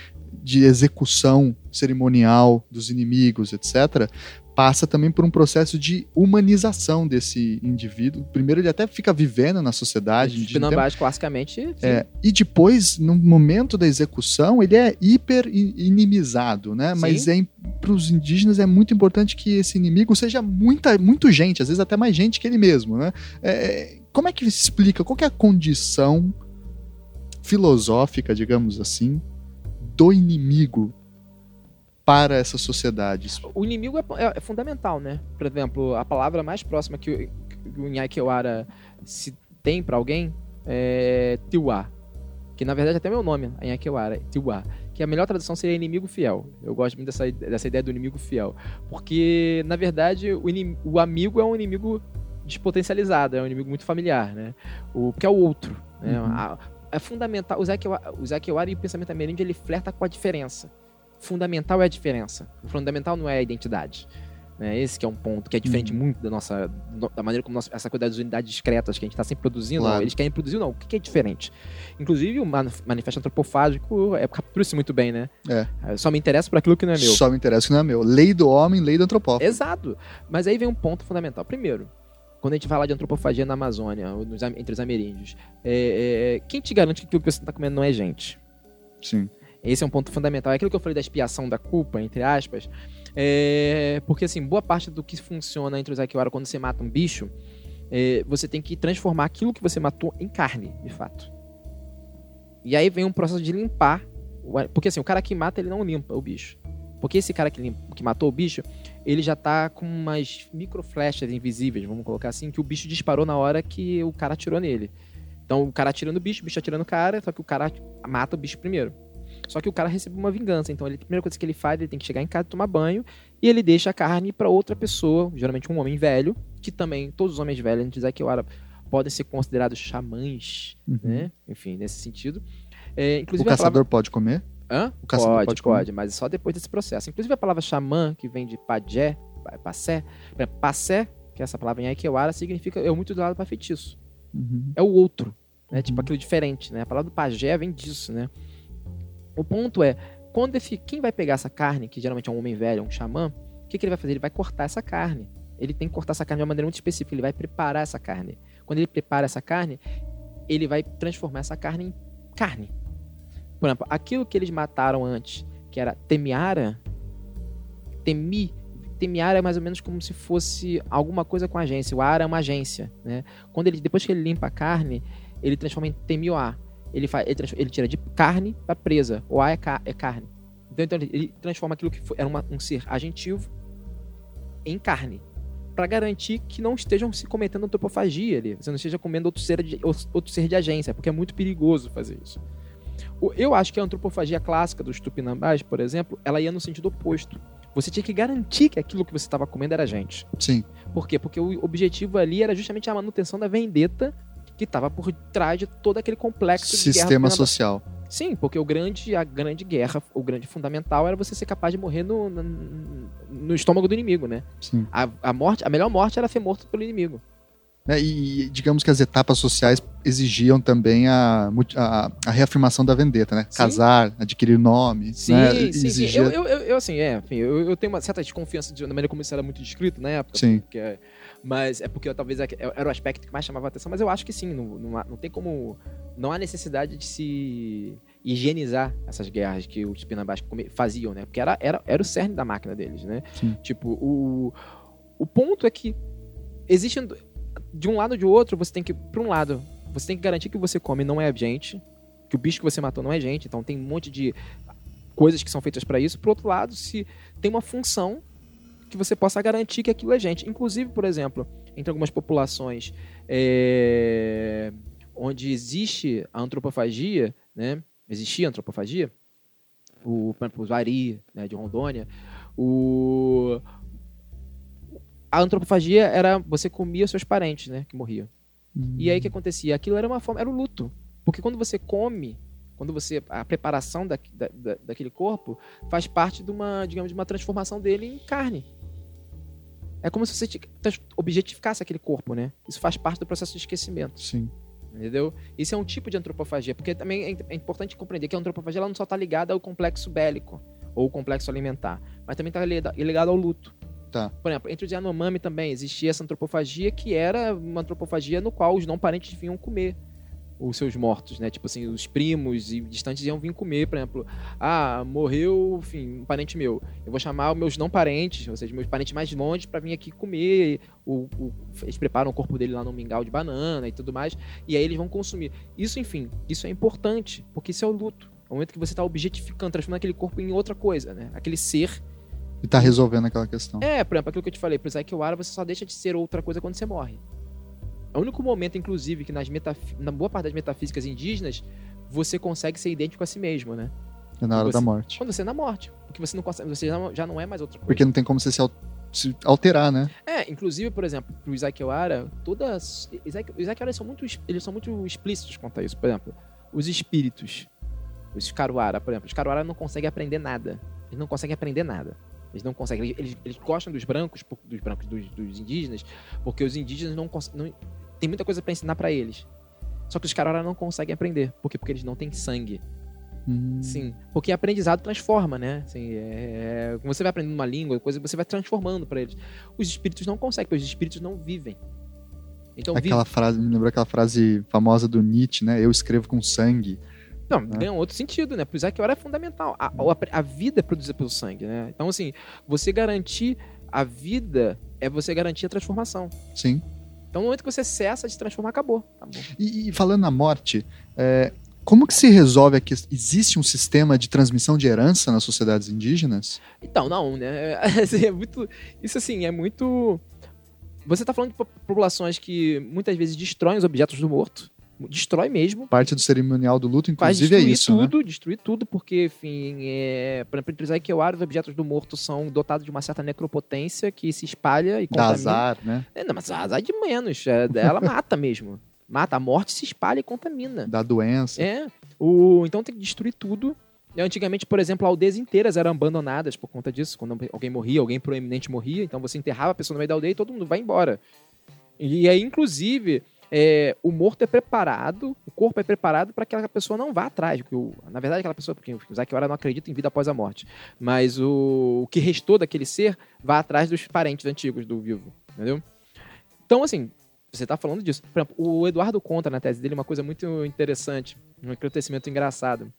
de execução cerimonial dos inimigos, etc., passa também por um processo de humanização desse indivíduo. Primeiro, ele até fica vivendo na sociedade. Spinambás, classicamente. É, e depois, no momento da execução, ele é hiper inimizado, né? Sim. Mas é, para os indígenas é muito importante que esse inimigo seja muita, muito gente, às vezes até mais gente que ele mesmo, né? É, como é que se explica? Qual é a condição filosófica, digamos assim, do inimigo para essas sociedades? O inimigo é, é, é fundamental, né? Por exemplo, a palavra mais próxima que, que o Nhaikewara se tem para alguém é Tiwa, que na verdade é até meu nome, Nhaikewara, Tiwa, que a melhor tradução seria inimigo fiel. Eu gosto muito dessa, dessa ideia do inimigo fiel, porque na verdade o, inim, o amigo é um inimigo despotencializado, é um inimigo muito familiar, né? O, porque é o outro. Né? Uhum. A, é fundamental. O Zekewari e o pensamento ameríndio ele flerta com a diferença fundamental é a diferença. O fundamental não é a identidade. Né? Esse que é um ponto que é diferente uhum. muito da nossa da maneira como nossa, essa coisa das unidades discretas que a gente está sempre produzindo. Claro. Eles querem produzir, não. O que, que é diferente? Inclusive, o manifesto antropofágico é, captura isso muito bem, né? É. é. Só me interessa por aquilo que não é meu. Só me interessa que não é meu. Lei do homem, lei do antropófago. Exato. Mas aí vem um ponto fundamental. Primeiro, quando a gente fala de antropofagia na Amazônia, nos, entre os ameríndios, é, é, quem te garante que aquilo que você está comendo não é gente? Sim. Esse é um ponto fundamental. É aquilo que eu falei da expiação da culpa, entre aspas. É... Porque, assim, boa parte do que funciona entre os Akiwara quando você mata um bicho, é... você tem que transformar aquilo que você matou em carne, de fato. E aí vem um processo de limpar. Porque, assim, o cara que mata, ele não limpa o bicho. Porque esse cara que, limpa, que matou o bicho, ele já tá com umas microflechas invisíveis, vamos colocar assim, que o bicho disparou na hora que o cara atirou nele. Então o cara atirando o bicho, o bicho atirando o cara, só que o cara mata o bicho primeiro. Só que o cara recebe uma vingança. Então, ele, a primeira coisa que ele faz, ele tem que chegar em casa, tomar banho, e ele deixa a carne para outra pessoa, geralmente um homem velho, que também, todos os homens velhos, a gente diz aqui, ora, podem ser considerados xamãs, uhum. né? Enfim, nesse sentido. É, inclusive o caçador palavra... pode comer? Hã? O caçador pode, pode, pode, mas só depois desse processo. Inclusive a palavra xamã, que vem de pajé, passé, passé, que é essa palavra em Aikewara, significa é muito do lado para feitiço. Uhum. É o outro, né? Tipo uhum. Tipo aquilo diferente, né? A palavra do pajé vem disso, né? O ponto é, quando esse, quem vai pegar essa carne, que geralmente é um homem velho, um xamã, o que, que ele vai fazer? Ele vai cortar essa carne. Ele tem que cortar essa carne de uma maneira muito específica. Ele vai preparar essa carne. Quando ele prepara essa carne, ele vai transformar essa carne em carne. Por exemplo, aquilo que eles mataram antes, que era Temiara, Temi, Temiara é mais ou menos como se fosse alguma coisa com agência. O Ara é uma agência, né? Quando ele, depois que ele limpa a carne, ele transforma em Temioá ele, faz, ele, ele tira de carne para presa. O A é, ca, é carne. Então, então, ele transforma aquilo que foi, era uma, um ser agentivo em carne. para garantir que não estejam se cometendo antropofagia ali. Você não esteja comendo outro ser, de, outro ser de agência, porque é muito perigoso fazer isso. Eu acho que a antropofagia clássica dos tupinambás, por exemplo, ela ia no sentido oposto. Você tinha que garantir que aquilo que você estava comendo era gente. Sim. Por quê? Porque o objetivo ali era justamente a manutenção da vendetta que estava por trás de todo aquele complexo sistema social. Sim, porque o grande, a grande guerra, o grande fundamental era você ser capaz de morrer no, no, no estômago do inimigo, né? Sim. A, a, morte, a melhor morte era ser morto pelo inimigo. É, e digamos que as etapas sociais exigiam também a, a, a reafirmação da vendetta, né? Sim. Casar, adquirir nome. Sim, né? sim, Exigia... sim. Eu, eu, eu, assim, é, enfim, eu, eu, tenho uma certa desconfiança de, da maneira como isso era muito descrito na época. Sim. Porque, é, mas é porque talvez é era o aspecto que mais chamava a atenção, mas eu acho que sim, não, não, não tem como. Não há necessidade de se higienizar essas guerras que os Pinambás faziam, né? Porque era, era, era o cerne da máquina deles, né? Sim. Tipo, o, o ponto é que existe de um lado ou de outro, você tem que, por um lado, você tem que garantir que você come não é gente, que o bicho que você matou não é gente, então tem um monte de coisas que são feitas para isso. Por outro lado, se tem uma função que você possa garantir que aquilo é gente. Inclusive, por exemplo, entre algumas populações é, onde existe a antropofagia, né? Existia a antropofagia, o, por exemplo, né, de Rondônia, o, a antropofagia era você comia seus parentes, né, que morriam. Uhum. E aí o que acontecia? Aquilo era uma forma, era o luto. Porque quando você come, quando você a preparação da, da, daquele corpo faz parte de uma, digamos, de uma transformação dele em carne. É como se você objetificasse aquele corpo, né? Isso faz parte do processo de esquecimento. Sim. Entendeu? Isso é um tipo de antropofagia, porque também é, é importante compreender que a antropofagia ela não só está ligada ao complexo bélico ou ao complexo alimentar, mas também está ligada ao luto. Tá. Por exemplo, entre os Yanomami também existia essa antropofagia que era uma antropofagia no qual os não parentes vinham comer os seus mortos, né? Tipo assim, os primos e distantes iam vir comer, por exemplo. Ah, morreu, enfim, um parente meu. Eu vou chamar os meus não parentes, ou seja, meus parentes mais longe, para vir aqui comer. O, o, eles preparam o corpo dele lá no mingau de banana e tudo mais. E aí eles vão consumir. Isso, enfim, isso é importante, porque isso é o luto. É o momento que você está objetificando, transformando aquele corpo em outra coisa, né? Aquele ser. E tá resolvendo aquela questão. É, por exemplo, aquilo que eu te falei, pro Wara, você só deixa de ser outra coisa quando você morre. É o único momento, inclusive, que nas metaf... na boa parte das metafísicas indígenas, você consegue ser idêntico a si mesmo, né? É na hora você... da morte. Quando você é na morte. Porque você não consegue. Você já não é mais outra coisa. Porque não tem como você se, se alterar, né? É, inclusive, por exemplo, pro Isaac Oara, todas. Isaac, Isaac são muito, eles são muito explícitos quanto a isso. Por exemplo, os espíritos. Os Caruara, por exemplo. Os Caruara não conseguem aprender nada. Eles não conseguem aprender nada. Eles não conseguem. Eles, eles gostam dos brancos, dos brancos, dos, dos indígenas, porque os indígenas não, não, tem muita coisa para ensinar para eles. Só que os caras não conseguem aprender. Por quê? Porque eles não têm sangue. Hum. Sim, porque aprendizado transforma, né? Assim, é, é você vai aprendendo uma língua, coisa, você vai transformando para eles. Os espíritos não conseguem, porque os espíritos não vivem. Então, aquela vive... frase, me lembrou aquela frase famosa do Nietzsche, né? Eu escrevo com sangue. Não, né? ganha um outro sentido, né? Pro Isaac Ora é fundamental. A, a, a, vida é produzida pelo sangue, né? Então, assim, você garantir a vida é você garantir a transformação. Sim. Então, no momento que você cessa de transformar, acabou. acabou. E, e, falando na morte, é, como que se resolve aqui? Existe um sistema de transmissão de herança nas sociedades indígenas? Então, não, né? É muito, isso assim, é muito. Você está falando de populações que muitas vezes destroem os objetos do morto destrói mesmo. Parte do cerimonial do luto, inclusive, é isso. Destruir tudo, né? destruir tudo, porque, enfim, é, por exemplo, entre os Aikewara, os objetos do morto são dotados de uma certa necropotência que se espalha e contamina. Dá azar, né? É, não, mas azar de menos. É, ela mata mesmo. Mata, a morte se espalha e contamina. Dá doença. É. O, então tem que destruir tudo. Antigamente, por exemplo, aldeias inteiras eram abandonadas por conta disso. Quando alguém morria, alguém proeminente morria, então você enterrava a pessoa no meio da aldeia e todo mundo vai embora. E aí, inclusive, é, o morto é preparado, o corpo é preparado para que aquela pessoa não vá atrás. Porque o, na verdade, aquela pessoa, porque o Zakiora não acredita em vida após a morte, mas o, o que restou daquele ser vá atrás dos parentes antigos do vivo, entendeu? Então, assim, você está falando disso. Por exemplo, o Eduardo conta na tese dele uma coisa muito interessante, um acontecimento engraçado.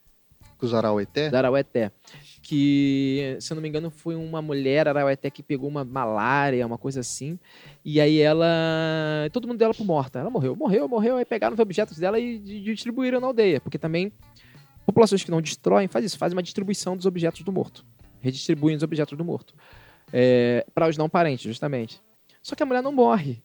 O Zaraueté? Zaraueté que, se eu não me engano, foi uma mulher araueté que pegou uma malária, uma coisa assim, e aí ela. Todo mundo dela por morta. Ela morreu, morreu, morreu, aí pegaram os objetos dela e distribuíram na aldeia, porque também populações que não destroem faz isso, faz uma distribuição dos objetos do morto. Redistribuem os objetos do morto. É, para os não parentes, justamente. Só que a mulher não morre.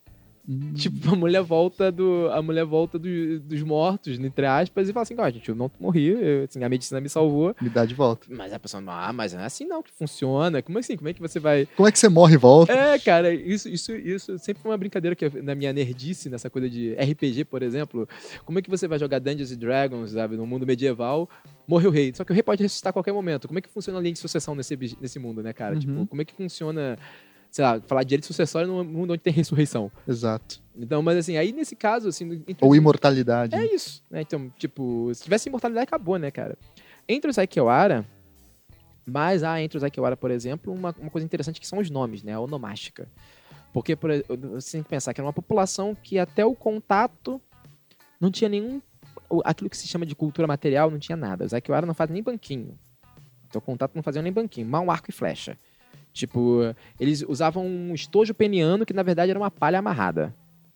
Hum. Tipo, a mulher volta do. A mulher volta do, dos mortos, entre aspas, e fala assim: ó, oh, gente, eu não morri, eu, assim, a medicina me salvou. Me dá de volta. Mas a pessoa, ah, mas não é assim não que funciona. Como assim? Como é que você vai. Como é que você morre e volta? É, cara, isso, isso, isso sempre foi uma brincadeira que na minha nerdice, nessa coisa de RPG, por exemplo. Como é que você vai jogar Dungeons Dragons, sabe, no mundo medieval, morre o rei. Só que o rei pode ressuscitar a qualquer momento. Como é que funciona a linha de sucessão nesse, nesse mundo, né, cara? Uhum. Tipo, como é que funciona sei lá, falar de direito sucessório num mundo onde tem ressurreição. Exato. Então, mas assim, aí nesse caso, assim. Ou imortalidade. É isso. Né? Então, tipo, se tivesse imortalidade, acabou, né, cara? Entre os Aikewara, mas há entre os Aikewara, por exemplo, uma, uma coisa interessante que são os nomes, né? A onomástica. Porque por, você tem que pensar que era uma população que até o contato não tinha nenhum. Aquilo que se chama de cultura material não tinha nada. Os Aikewara não fazem nem banquinho. Então o contato não fazia nem banquinho. Mal um arco e flecha. Tipo, eles usavam um estojo peniano que na verdade era uma palha amarrada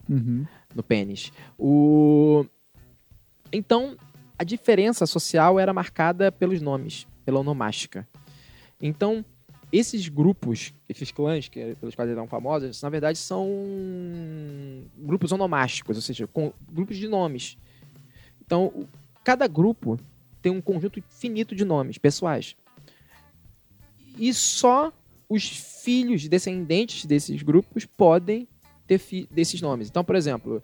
uhum. no pênis. O... Então, a diferença social era marcada pelos nomes, pela onomástica. Então, esses grupos, esses clãs que, pelos quais eram famosos, na verdade são grupos onomásticos, ou seja, com grupos de nomes. Então, cada grupo tem um conjunto finito de nomes pessoais. E só os filhos descendentes desses grupos podem ter desses nomes. Então, por exemplo,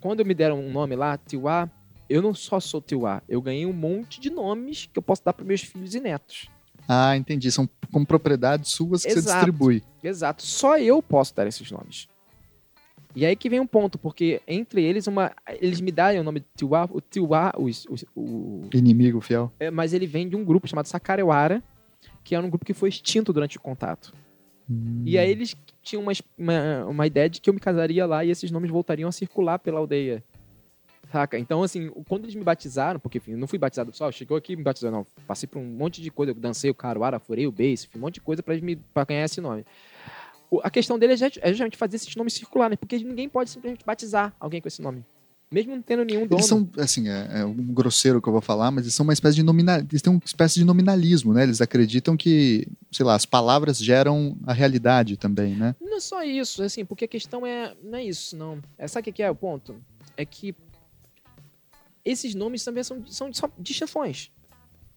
quando me deram um nome lá, Tiwa, eu não só sou Tiwa, eu ganhei um monte de nomes que eu posso dar para meus filhos e netos. Ah, entendi. São como propriedades suas que Exato. você distribui. Exato. Só eu posso dar esses nomes. E aí que vem um ponto, porque entre eles, uma, eles me dão o nome de Tiwa, o Tiwa, o, o, o- Inimigo fiel. é, mas ele vem de um grupo chamado Sakarewara, que era um grupo que foi extinto durante o contato. Hum. E aí eles tinham uma, uma, uma ideia de que eu me casaria lá e esses nomes voltariam a circular pela aldeia. Saca? Então, assim, quando eles me batizaram, porque enfim, eu não fui batizado só, chegou aqui e me batizou, não. Passei por um monte de coisa, eu dancei o caruara, furei o bass, fiz um monte de coisa pra, me, pra ganhar esse nome. O- a questão dele é é justamente fazer esses nomes circularem, porque ninguém pode simplesmente batizar alguém com esse nome. Mesmo não tendo nenhum dono. Eles são, assim, é, é um grosseiro que eu vou falar, mas eles são uma espécie de nominal, eles têm uma espécie de nominalismo, né? Eles acreditam que, sei lá, as palavras geram a realidade também, né? Não é só isso, assim, porque a questão é. Não é isso, não. É, sabe o que é o ponto? É que esses nomes também são, são só distinções.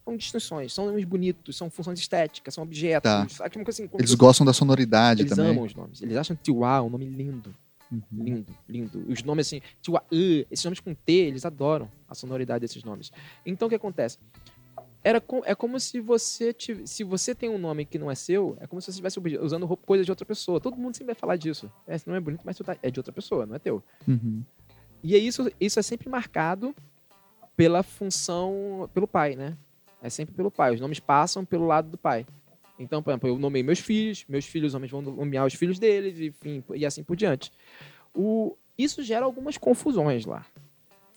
São distinções, são nomes bonitos, são funções estéticas, são objetos. Tá. Assim, Eles gostam da sonoridade eles também. amam os nomes. Eles acham Tiwa um nome lindo. Uhum. Lindo, lindo. Os nomes assim, Tiwa, uh, esses nomes com T, eles adoram a sonoridade desses nomes. Então o que acontece? Era com- é como se você tiv- se você tem um nome que não é seu, é como se você estivesse usando roupa, coisa de outra pessoa. Todo mundo sempre vai falar disso. É, esse não é bonito, mas tá- é de outra pessoa, não é teu. Uhum. E é isso, isso é sempre marcado pela função, pelo pai, né? É sempre pelo pai. Os nomes passam pelo lado do pai. Então, por exemplo, eu nomei meus filhos, meus filhos homens vão nomear os filhos deles, enfim, e assim por diante. O, isso gera algumas confusões lá.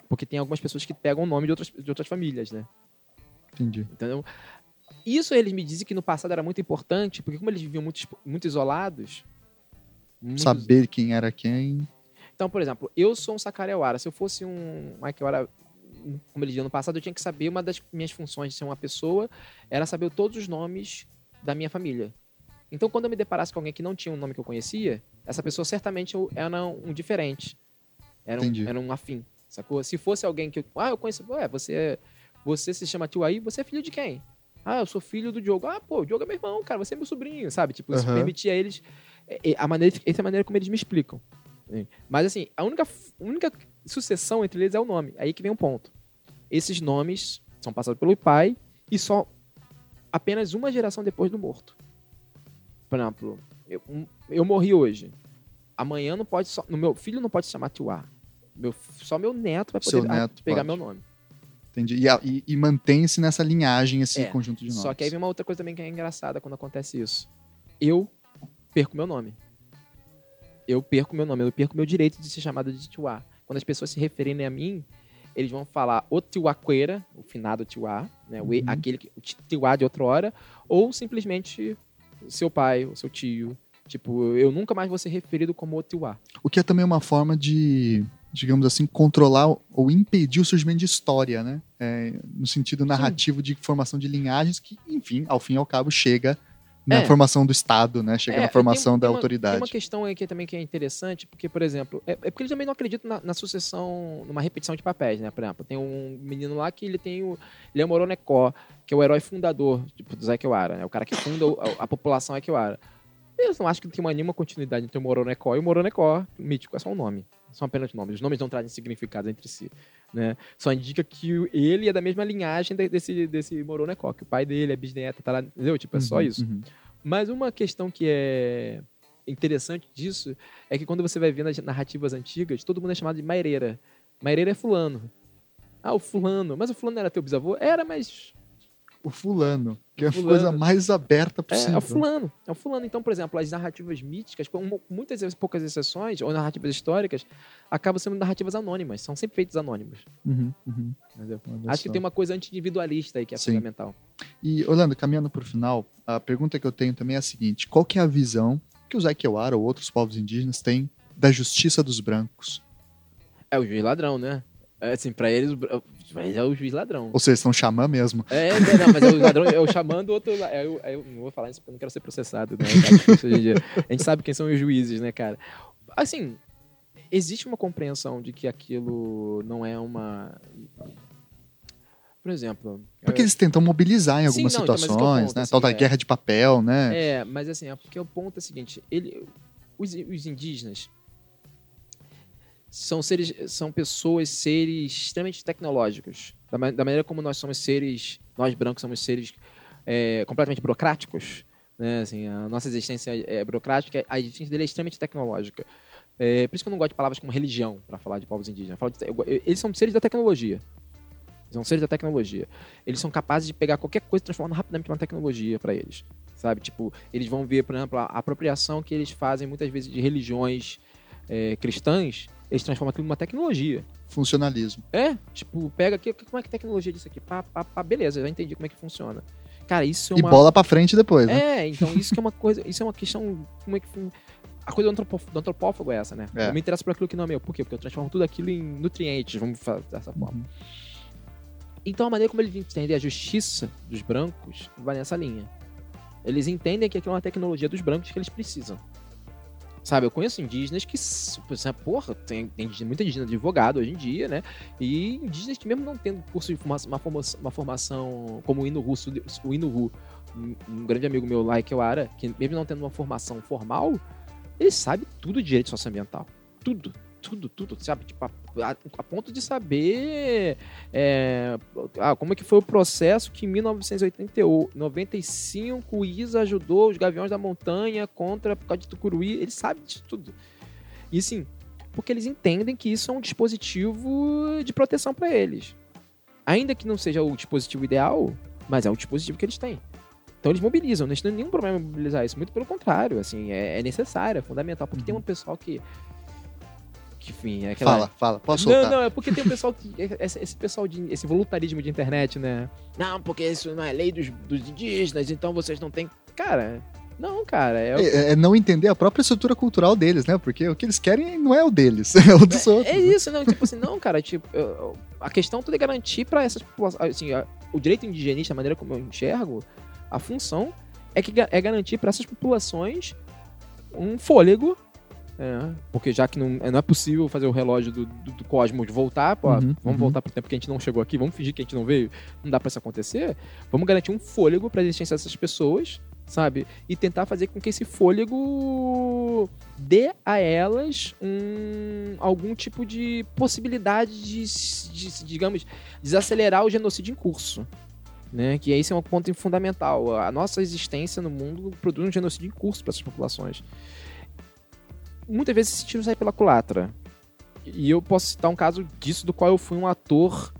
Porque tem algumas pessoas que pegam o nome de outras, de outras famílias, né? Entendi. Entendeu? Isso eles me dizem que no passado era muito importante, porque como eles viviam muito, muito isolados. muito- Saber quem era quem. Então, por exemplo, eu sou um Sakarewara. Se eu fosse um Makewara, como eles diziam no passado, eu tinha que saber uma das minhas funções de ser uma pessoa era saber todos os nomes da minha família. Então, quando eu me deparasse com alguém que não tinha um nome que eu conhecia, essa pessoa certamente era um diferente. Era um, Entendi. era um afim, sacou? Se fosse alguém que eu. Ah, eu conheço. Ué, você, você se chama Tiwaí, você é filho de quem? Ah, eu sou filho do Diogo. Ah, pô, o Diogo é meu irmão, cara, você é meu sobrinho, sabe? Tipo, isso Aham. permitia a eles. é, é, A maneira, essa é a maneira como eles me explicam. né? Mas assim, a única, única sucessão entre eles é o nome. Aí que vem um ponto. Esses nomes são passados pelo pai e só apenas uma geração depois do morto. Por exemplo, eu, eu morri hoje. Amanhã não pode só. No meu filho não pode se chamar Tiwa. Meu, só meu neto vai Seu poder ah, neto pegar pode. meu nome. Entendi. E, e- e mantém-se nessa linhagem, esse É, conjunto de nomes. Só que aí vem uma outra coisa também que é engraçada quando acontece isso. Eu perco meu nome. Eu perco meu nome, eu perco meu direito de ser chamado de Tiwa. Quando as pessoas se referirem a mim, eles vão falar o Tiwaqueira, o finado Tiwa, né, o Uhum. aquele que, o Tiwa de outra hora, ou simplesmente seu pai, o seu tio. Tipo, eu nunca mais vou ser referido como o Tiwa. O que é também uma forma de, digamos assim, controlar ou impedir o surgimento de história, né? É, no sentido narrativo de formação de linhagens que, enfim, ao fim e ao cabo, chega na É. formação do Estado, né? Chega É, na formação tem- da tem uma- autoridade. Tem uma questão aqui também que é interessante, porque, por exemplo, é, é porque eles também não acreditam na, na sucessão, numa repetição de papéis, né? Por exemplo, tem um menino lá que ele tem o. Ele é que é o herói fundador tipo, do Zekiwara, né? O cara que funda a, a população Ekiwara. Eu não acho que tem uma, nenhuma continuidade entre o Moronecó e o Moronecó mítico, é só um nome. São apenas nomes. Os nomes não trazem significado entre si. Né? Só indica que ele é da mesma linhagem de- desse, desse Moronecó, que o pai dele é bisneto, tá lá, entendeu? Tipo, é só Uhum, isso. uhum. Mas uma questão que é interessante disso é que quando você vai ver nas narrativas antigas, todo mundo é chamado de Maireira. Maireira é fulano. Ah, o fulano. Mas o fulano era teu bisavô? Era, mas O fulano, que é a coisa mais aberta é, possível. é o fulano. É o fulano. Então, por exemplo, as narrativas míticas, com mu- muitas poucas exceções, ou narrativas históricas, acabam sendo narrativas anônimas. São sempre feitas anônimas. Uhum, uhum. Acho que tem uma coisa anti-individualista aí que é Sim. fundamental. E, Orlando, caminhando para o final, a pergunta que eu tenho também é a seguinte: qual que é a visão que os Aikewara ou outros povos indígenas têm da justiça dos brancos? É o juiz ladrão, né? É, assim, pra eles, eles é o juiz ladrão. Ou seja, são xamã mesmo? É, é, não, mas é o ladrão, é o chamando outro. la- É, eu, é, eu não vou falar isso porque eu não quero ser processado, né? Tá. A gente sabe quem são os juízes, né, cara? Assim, existe uma compreensão de que aquilo não é uma. Por exemplo. Porque eles tentam mobilizar em Sim, algumas não, então, mas esse que é situações, ponto, né? assim, Tal da é. guerra de papel, né? É, mas assim, é porque o ponto é o seguinte: ele, os, os indígenas são seres, são pessoas, seres extremamente tecnológicos. Da, da maneira como nós somos seres, nós brancos somos seres é, completamente burocráticos. Né? Assim, a nossa existência é burocrática, a existência dele é extremamente tecnológica. É, por isso que eu não gosto de palavras como religião para falar de povos indígenas. De, eles são seres da tecnologia. Eles são seres da tecnologia. Eles são capazes de pegar qualquer coisa e transformar rapidamente numa tecnologia para eles. Sabe? Tipo, eles vão ver, por exemplo, a apropriação que eles fazem muitas vezes de religiões é, cristãs, eles transformam aquilo numa tecnologia. Funcionalismo. É, tipo, pega aqui, como é que é tecnologia disso aqui? Pá, pá, pá, beleza, já entendi como é que funciona. Cara, isso é uma... E bola pra frente depois, né? É, então isso que é uma coisa, isso é uma questão, como é que... A coisa do, antropófago, do antropófago é essa, né? É. Eu me interesso por aquilo que não é meu. Por quê? Porque eu transformo tudo aquilo em nutrientes, vamos fazer dessa forma. Uhum. Então a maneira como eles entendem a justiça dos brancos vai nessa linha. Eles entendem que aquilo é uma tecnologia dos brancos que eles precisam. Sabe, eu conheço indígenas que, porra, tem, tem muita indígena de advogado hoje em dia, né? E indígenas que mesmo não tendo curso de formação, uma, formação, uma formação como o Inu o Inuhu, um, um grande amigo meu lá, que é o Ara, que mesmo não tendo uma formação formal, ele sabe tudo de direito socioambiental. Tudo tudo, tudo, sabe? Tipo, a, a, a ponto de saber é, ah, como é que foi o processo que em 1995 o ISA ajudou os Gaviões da Montanha contra por causa de Tucuruí. Ele sabe disso tudo. E sim, porque eles entendem que isso é um dispositivo de proteção para eles. Ainda que não seja o dispositivo ideal, mas é o dispositivo que eles têm. Então eles mobilizam, não tem nenhum problema em mobilizar isso, muito pelo contrário, assim, é, é necessário, é fundamental, porque tem um pessoal que enfim, é aquela... Fala, fala, posso soltar. Não, não, é porque tem um pessoal que. Esse, esse, pessoal de. Esse voluntarismo de internet, né? Não, porque isso não é lei dos, dos indígenas, então vocês não têm. Cara, não, cara. É, é, é, não entender a própria estrutura cultural deles, né? Porque o que eles querem não é o deles, é o dos é, outros. É isso, não. Tipo assim, não, cara. Tipo, eu, a questão toda é garantir para essas populações. Assim, a, o direito indigenista, a maneira como eu enxergo, a função é, que, é garantir para essas populações um fôlego é, porque já que não, é, não é possível fazer o relógio do, do, do cosmos voltar, pô, uhum, vamos uhum. voltar pro tempo que a gente não chegou aqui, vamos fingir que a gente não veio, não dá para isso acontecer. Vamos garantir um fôlego para a existência dessas pessoas, sabe? E tentar fazer com que esse fôlego dê a elas um, algum tipo de possibilidade de, de, digamos, desacelerar o genocídio em curso. Né? Que esse é um ponto fundamental. A nossa existência no mundo produz um genocídio em curso para essas populações muitas vezes esse tiro sai pela culatra. E eu posso citar um caso disso do qual eu fui um ator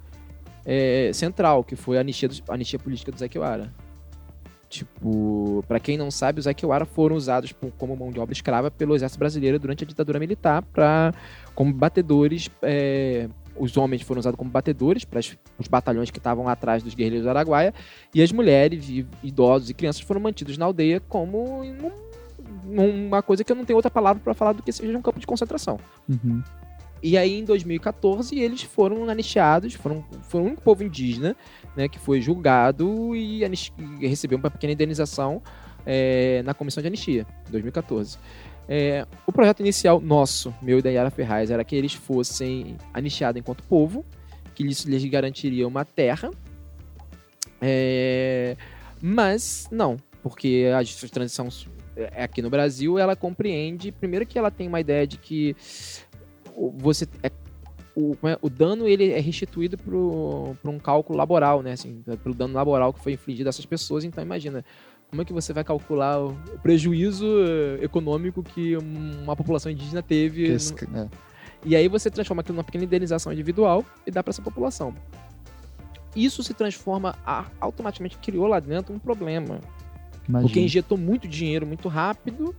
é, central, que foi a anistia, do, a anistia política do Zé Kiwara. Tipo, para quem não sabe, os Akiwara foram usados por, como mão de obra escrava pelo exército brasileiro durante a ditadura militar para como batedores. É, os homens foram usados como batedores para os batalhões que estavam atrás dos guerrilheiros do Araguaia e as mulheres, e idosos e crianças foram mantidos na aldeia como um uma coisa que eu não tenho outra palavra para falar do que seja um campo de concentração. Uhum. E aí, em 2014, eles foram anistiados, foram, foram o único povo indígena né, que foi julgado e, e recebeu uma pequena indenização é, na comissão de anistia, em 2014. É, o projeto inicial nosso, meu e da Yara Ferraz, era que eles fossem anistiados enquanto povo, que isso lhes garantiria uma terra. É, mas não, porque a transição é, aqui no Brasil, ela compreende, primeiro que ela tem uma ideia de que você é, o, é, o dano ele é restituído para um cálculo laboral, né? Assim, pelo dano laboral que foi infligido a essas pessoas. Então imagina, como é que você vai calcular o prejuízo econômico que uma população indígena teve? Esse, no... é. E aí você transforma aquilo numa pequena indenização individual e dá para essa população. Isso se transforma, automaticamente criou lá dentro um problema. Imagina. Porque injetou muito dinheiro muito rápido,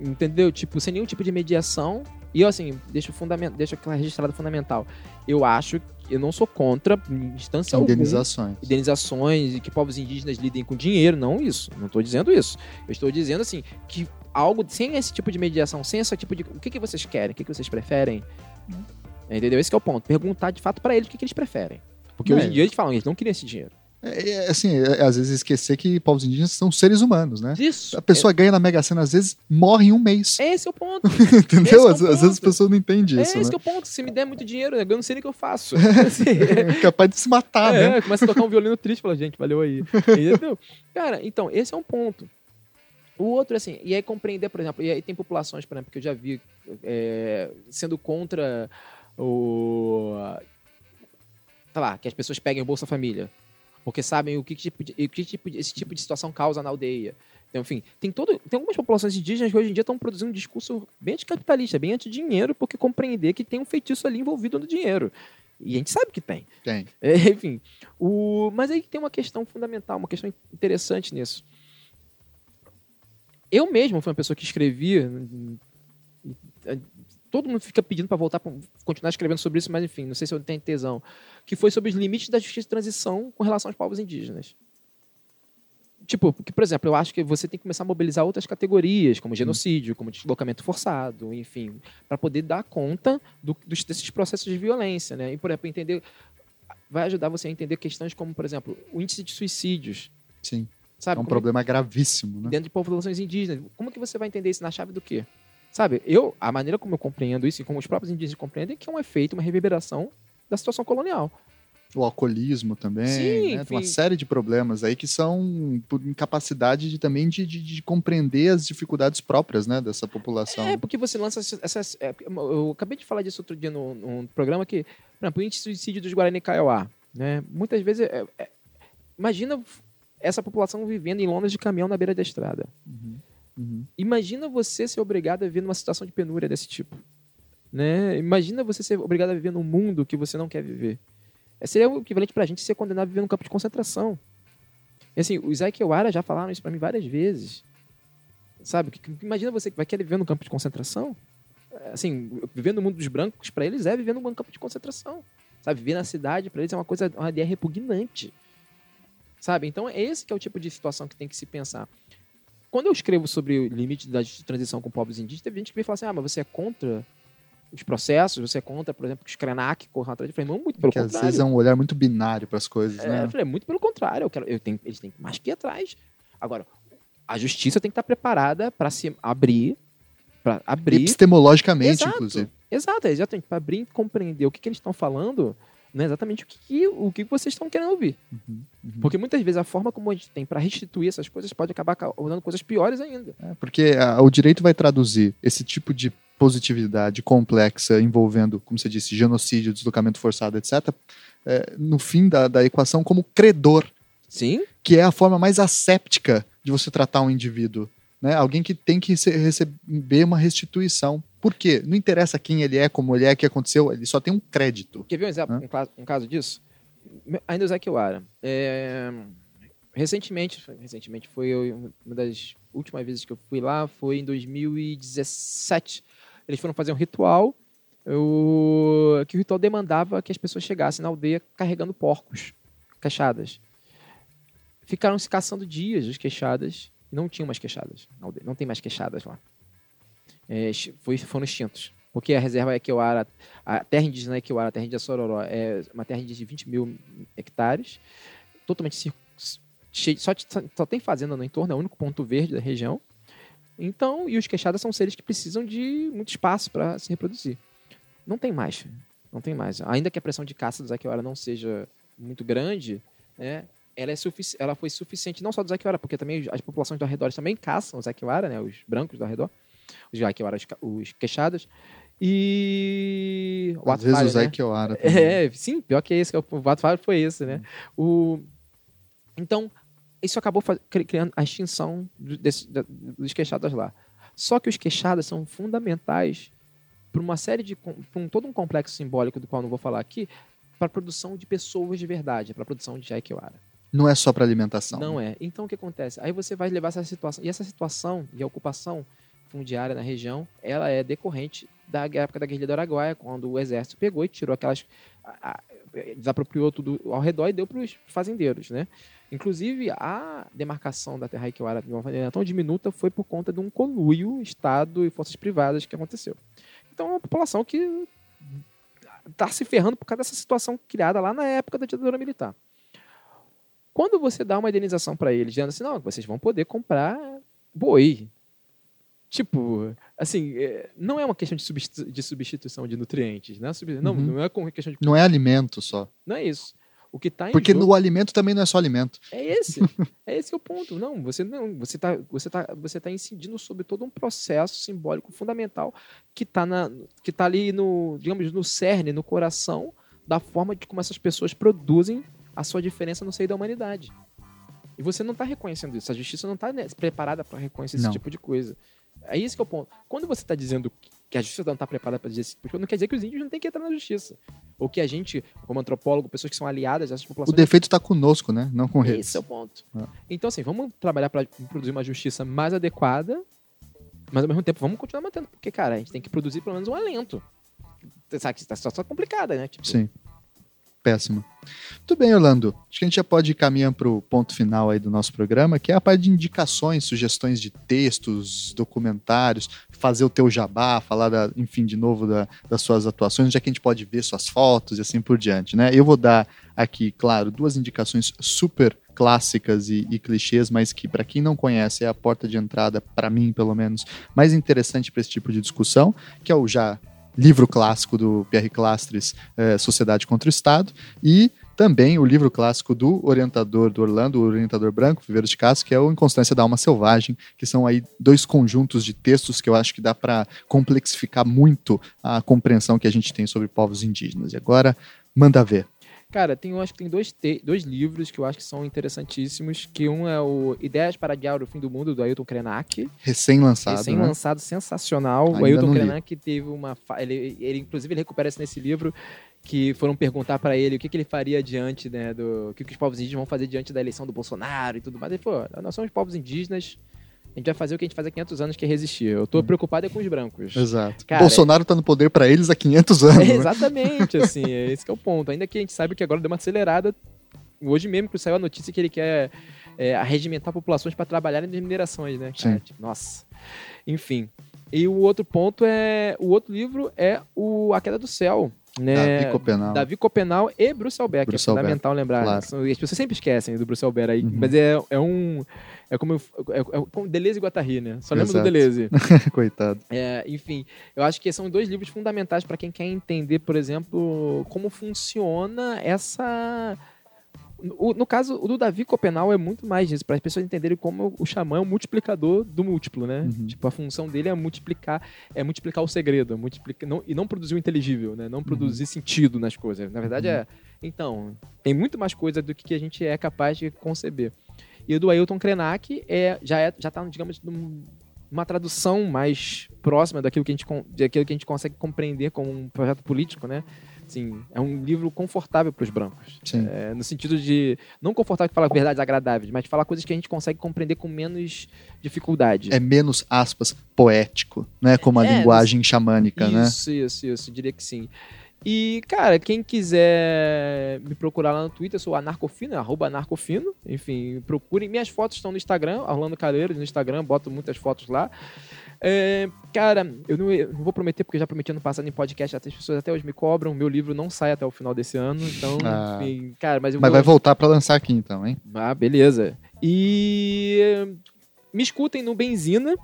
entendeu? Tipo, sem nenhum tipo de mediação. E eu, assim, deixa, fundament... deixa registrado fundamental. Eu acho que eu não sou contra instância Indenizações. Alguma, indenizações e que povos indígenas lidem com dinheiro. Não isso. Não estou dizendo isso. Eu estou dizendo, assim, que algo sem esse tipo de mediação, sem esse tipo de. O que, que vocês querem? O que, que vocês preferem? Hum. Entendeu? Esse é o ponto. Perguntar de fato para eles o que, que eles preferem. Porque hoje em dia eles falam, eles não queriam esse dinheiro. É, é, assim, é, às vezes esquecer que povos indígenas são seres humanos, né? Isso. A pessoa é... ganha na Mega Sena, às vezes morre em um mês. Esse é o ponto. Entendeu? É às, às, vezes as pessoas não entendem isso. É esse né? é o ponto. Se me der muito dinheiro, eu não sei nem o que eu faço. Assim, é capaz de se matar, é, né? Começa a tocar um violino triste e fala, gente, valeu aí. Entendeu? Cara, então, esse é um ponto. O outro, assim, e aí compreender, por exemplo, e aí tem populações, por exemplo, que eu já vi é, sendo contra o. Tá lá, que as pessoas peguem o Bolsa Família porque sabem o que, tipo de, o que tipo de, esse tipo de situação causa na aldeia. Então, enfim, tem, todo, tem algumas populações indígenas que hoje em dia estão produzindo um discurso bem anticapitalista, bem anti-dinheiro, porque compreender que tem um feitiço ali envolvido no dinheiro. E a gente sabe que tem. Tem. É, enfim, o... mas aí tem uma questão fundamental, uma questão interessante nisso. Eu mesmo fui uma pessoa que escrevia. Todo mundo fica pedindo para voltar, pra continuar escrevendo sobre isso, mas enfim, não sei se eu tenho tesão. Que foi sobre os limites da justiça de transição com relação aos povos indígenas. Tipo, que, por exemplo, eu acho que você tem que começar a mobilizar outras categorias, como genocídio, como deslocamento forçado, enfim, para poder dar conta do, dos, desses processos de violência, né? E, por exemplo, entender. Vai ajudar você a entender questões como, por exemplo, o índice de suicídios. Sim. Sabe? É um Como- problema gravíssimo, né? dentro de populações indígenas. Como que você vai entender isso na chave do quê? Sabe, eu, a maneira como eu compreendo isso e como os próprios indígenas compreendem é que é um efeito, uma reverberação da situação colonial. O alcoolismo também, Sim, né? Tem uma série de problemas aí que são por incapacidade de, também de, de- de compreender as dificuldades próprias, né, dessa população. É, porque você lança essas. é, eu acabei de falar disso outro dia no- num programa que, por exemplo, o índice de suicídio dos Guarani Kaiowá, né? Muitas vezes. é- é- imagina essa população vivendo em lonas de caminhão na beira da estrada. Uhum. Imagina você ser obrigado a viver numa situação de penúria desse tipo. Né? Imagina você ser obrigado a viver num mundo que você não quer viver. É, Seria o equivalente pra gente ser condenado a viver num campo de concentração. E, assim, os Aikiwara já falaram isso pra mim várias vezes. Sabe? Imagina você que vai querer viver num campo de concentração. É, Assim, viver no mundo dos brancos, pra eles é viver num campo de concentração. Sabe? Viver na cidade, pra eles é uma coisa, uma ideia repugnante. Sabe? Então, é esse que é o tipo de situação que tem que se pensar. Quando eu escrevo sobre o limite da transição com povos indígenas, teve gente que veio falar assim: ah, mas você é contra os processos, você é contra, por exemplo, que os Krenak corram atrás de falei, não, muito pelo que às contrário. vezes é um olhar muito binário para as coisas, É, né? eu falei, muito pelo contrário, eu quero, eu tenho, eles têm mais que ir atrás. Agora, a justiça tem que estar preparada para se abrir, para abrir. Epistemologicamente, Exato. inclusive. Exato, exatamente, para abrir e compreender o que, que eles estão falando, não é exatamente o que, o que vocês estão querendo ouvir. Uhum, uhum. Porque muitas vezes a forma como a gente tem para restituir essas coisas pode acabar causando coisas piores ainda. É, porque ah, o direito vai traduzir esse tipo de positividade complexa envolvendo, como você disse, genocídio, deslocamento forçado, etc., é, no fim da, da equação como credor, Sim, que é a forma mais asséptica de você tratar um indivíduo. Né? Alguém que tem que rece- receber uma restituição. Por quê? Não interessa quem ele é, como ele é, o que aconteceu, ele só tem um crédito. Quer ver um exemplo, um, caso, um caso disso? Ainda o Zé Kiwara. É, recentemente, recentemente foi eu- uma das últimas vezes que eu fui lá, foi em 2017. Eles foram fazer um ritual, eu- que o ritual demandava que as pessoas chegassem na aldeia carregando porcos, queixadas. Ficaram se caçando dias as queixadas e não tinham mais queixadas. Não tem mais queixadas lá. É, foi, foram extintos. Porque a reserva Equiwara, a terra indígena Equiwara, a terra indígena Sororó, é uma terra indígena de 20 mil hectares, totalmente cheio, só, só tem fazenda no entorno, é o único ponto verde da região. Então, e os queixadas são seres que precisam de muito espaço para se reproduzir. Não tem mais. Não tem mais. Ainda que a pressão de caça dos Akiwara não seja muito grande, né, ela, é sufici- ela foi suficiente, não só dos Akiwara, porque também as populações do arredor também caçam os Akiwara, né, os brancos do arredor, os Akiwara, os, queixadas. E. o Às vezes o né? Kiowara também. É, sim, pior que esse, é o o ato falho foi esse, né? O, então, isso acabou criando a extinção do- desse- dos queixadas lá. Só que os queixadas são fundamentais para uma série de. pra um, todo um complexo simbólico do qual não vou falar aqui, para a produção de pessoas de verdade, para a produção de Aikiwara. Não é só para alimentação. Não é. Então o que acontece? Aí você vai levar essa situação. E essa situação e a ocupação fundiária na região, ela é decorrente da época da guerrilha do Araguaia, quando o exército pegou e tirou aquelas. a- a- desapropriou tudo ao redor e deu para os fazendeiros, né? Inclusive, a demarcação da terra Aikiwara de uma maneira tão diminuta foi por conta de um conluio Estado e forças privadas que aconteceu. Então, é uma população que está se ferrando por causa dessa situação criada lá na época da ditadura militar. Quando você dá uma indenização para eles, dizendo assim, não, vocês vão poder comprar boi. Tipo, assim, é, não é uma questão de, substitu- de substituição de nutrientes, né? Não, Uhum. não é questão de. Não é alimento só. Não é isso. O que está em Porque jogo no alimento também não é só alimento. é esse. é esse que é o ponto. Não, você não, você está você tá, você tá incidindo sobre todo um processo simbólico fundamental que está na que tá ali no, digamos, no cerne, no coração da forma de como essas pessoas produzem a sua diferença no seio da humanidade. E você não está reconhecendo isso. A justiça não está preparada para reconhecer Não. esse tipo de coisa. É isso que é o ponto. Quando você está dizendo que a justiça não está preparada para dizer tipo de coisa, não quer dizer que os índios não têm que entrar na justiça. Ou que a gente, como antropólogo, pessoas que são aliadas a essas O populações. defeito está conosco, né? Não com eles. Esse é o ponto. É. Então, assim, vamos trabalhar para produzir uma justiça mais adequada, mas ao mesmo tempo vamos continuar mantendo. Porque, cara, a gente tem que produzir pelo menos um alento. Sabe que está situação complicada, né? Tipo, Sim. Péssimo. Muito bem, Orlando. Acho que a gente já pode ir caminhando para o ponto final aí do nosso programa, que é a parte de indicações, sugestões de textos, documentários, fazer o teu jabá, falar, da, enfim, de novo da- das suas atuações, onde é que a gente pode ver suas fotos e assim por diante, né? Eu vou dar aqui, claro, duas indicações super clássicas e, e clichês, mas que para quem não conhece é a porta de entrada, para mim pelo menos, mais interessante para esse tipo de discussão, que é o já livro clássico do Pierre Clastres, eh, Sociedade contra o Estado, e também o livro clássico do orientador do Orlando, o orientador branco, Viveiro de Castro, que é o Inconstância da Alma Selvagem, que são aí dois conjuntos de textos que eu acho que dá para complexificar muito a compreensão que a gente tem sobre povos indígenas. E agora, manda ver. Cara, tem, eu acho que tem dois, te- dois livros que eu acho que são interessantíssimos, que um é o Ideias para Guiar o Fim do Mundo, do Ailton Krenak, Recém-lançado, né? recém-lançado, sensacional. Ainda o Ailton li. Krenak teve uma... Ele, ele, inclusive, ele recupera isso nesse livro, que foram perguntar para ele o que, que ele faria diante, né, do... O que, que os povos indígenas vão fazer diante da eleição do Bolsonaro e tudo mais. Ele falou, nós somos povos indígenas, a gente vai fazer o que a gente faz há 500 anos, que é resistir. Eu tô preocupado é com os brancos. Exato. Cara, Bolsonaro tá no poder para eles há 500 anos. É, né? exatamente, assim, é esse que é o ponto. Ainda que a gente saiba que agora deu uma acelerada. Hoje mesmo que saiu a notícia que ele quer é, arregimentar populações para trabalharem nas minerações, né? Cara, tipo, nossa. Enfim. E o outro ponto é. O outro livro é o A Queda do Céu. Né? Davi Copenal. Davi Copenal e Bruce Beck. Bruce é fundamental lembrar. claro. As pessoas sempre esquecem do Bruce Beck aí. Uhum. Mas é, é um. É como, é, é como Deleuze e Guattari, né? Só lembro Exato. do Deleuze. Coitado. É, enfim, eu acho que são dois livros fundamentais para quem quer entender, por exemplo, como funciona essa. O- no caso, o do Davi Copenal é muito mais disso, para as pessoas entenderem como o xamã é um multiplicador do múltiplo, né? Uhum. Tipo, a função dele é multiplicar, é multiplicar o segredo, é multiplicar, não, e não produzir o inteligível, né? Não produzir sentido nas coisas. Na verdade, Uhum. é. Então, tem muito mais coisa do que a gente é capaz de conceber. E o do Ailton Krenak é, já, é, já tá, digamos, num- numa tradução mais próxima daquilo que a gente, daquilo que a gente consegue compreender como um projeto político, né? Assim, é um livro confortável para os brancos. Sim. É, no sentido de. Não confortável de falar verdades agradáveis, mas de falar coisas que a gente consegue compreender com menos dificuldade. É menos, aspas, poético, né? Como a É, linguagem xamânica, né? Isso, isso, isso, diria que sim. E, cara, quem quiser me procurar lá no Twitter, eu sou anarcofino, é arroba anarcofino. Enfim, procurem. Minhas fotos estão no Instagram, Orlando Calheiros no Instagram, boto muitas fotos lá. É, cara, eu não, eu não vou prometer, porque eu já prometi ano passado em podcast, até as pessoas até hoje me cobram. Meu livro não sai até o final desse ano, então, Ah. enfim, cara, mas eu Mas vou... vai voltar para lançar aqui então, hein? Ah, beleza. E me escutem no Benzina,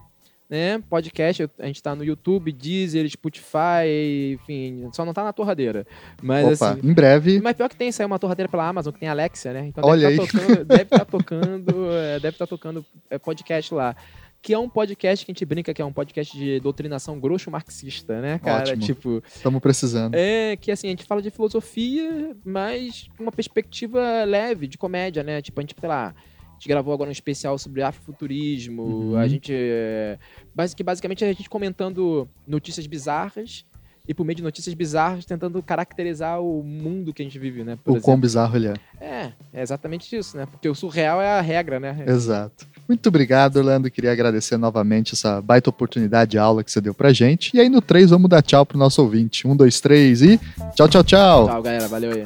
né? Podcast, a gente tá no YouTube, Deezer, Spotify, enfim, só não tá na torradeira. Mas Opa, assim. em breve. Mas pior que tem, saiu uma torradeira pela Amazon, que tem Alexia, né? Então Olha deve aí. estar tocando, deve estar tocando, é, deve estar tocando é, podcast lá. Que é um podcast que a gente brinca que é um podcast de doutrinação grosso marxista, né, cara? Ótimo. Tipo, Estamos precisando. é que assim, a gente fala de filosofia, mas com uma perspectiva leve, de comédia, né? Tipo, a gente, sei lá, a gente gravou agora um especial sobre afrofuturismo, Uhum. a gente. é, basicamente é a gente comentando notícias bizarras e por meio de notícias bizarras tentando caracterizar o mundo que a gente vive, né? O quão exemplo. bizarro ele é. É, é exatamente isso, né? Porque o surreal é a regra, né? Exato. Muito obrigado, Orlando. Queria agradecer novamente essa baita oportunidade de aula que você deu pra gente. E aí no 3 vamos dar tchau pro nosso ouvinte. Um, dois, três e tchau, tchau, tchau. Tchau, galera. Valeu aí.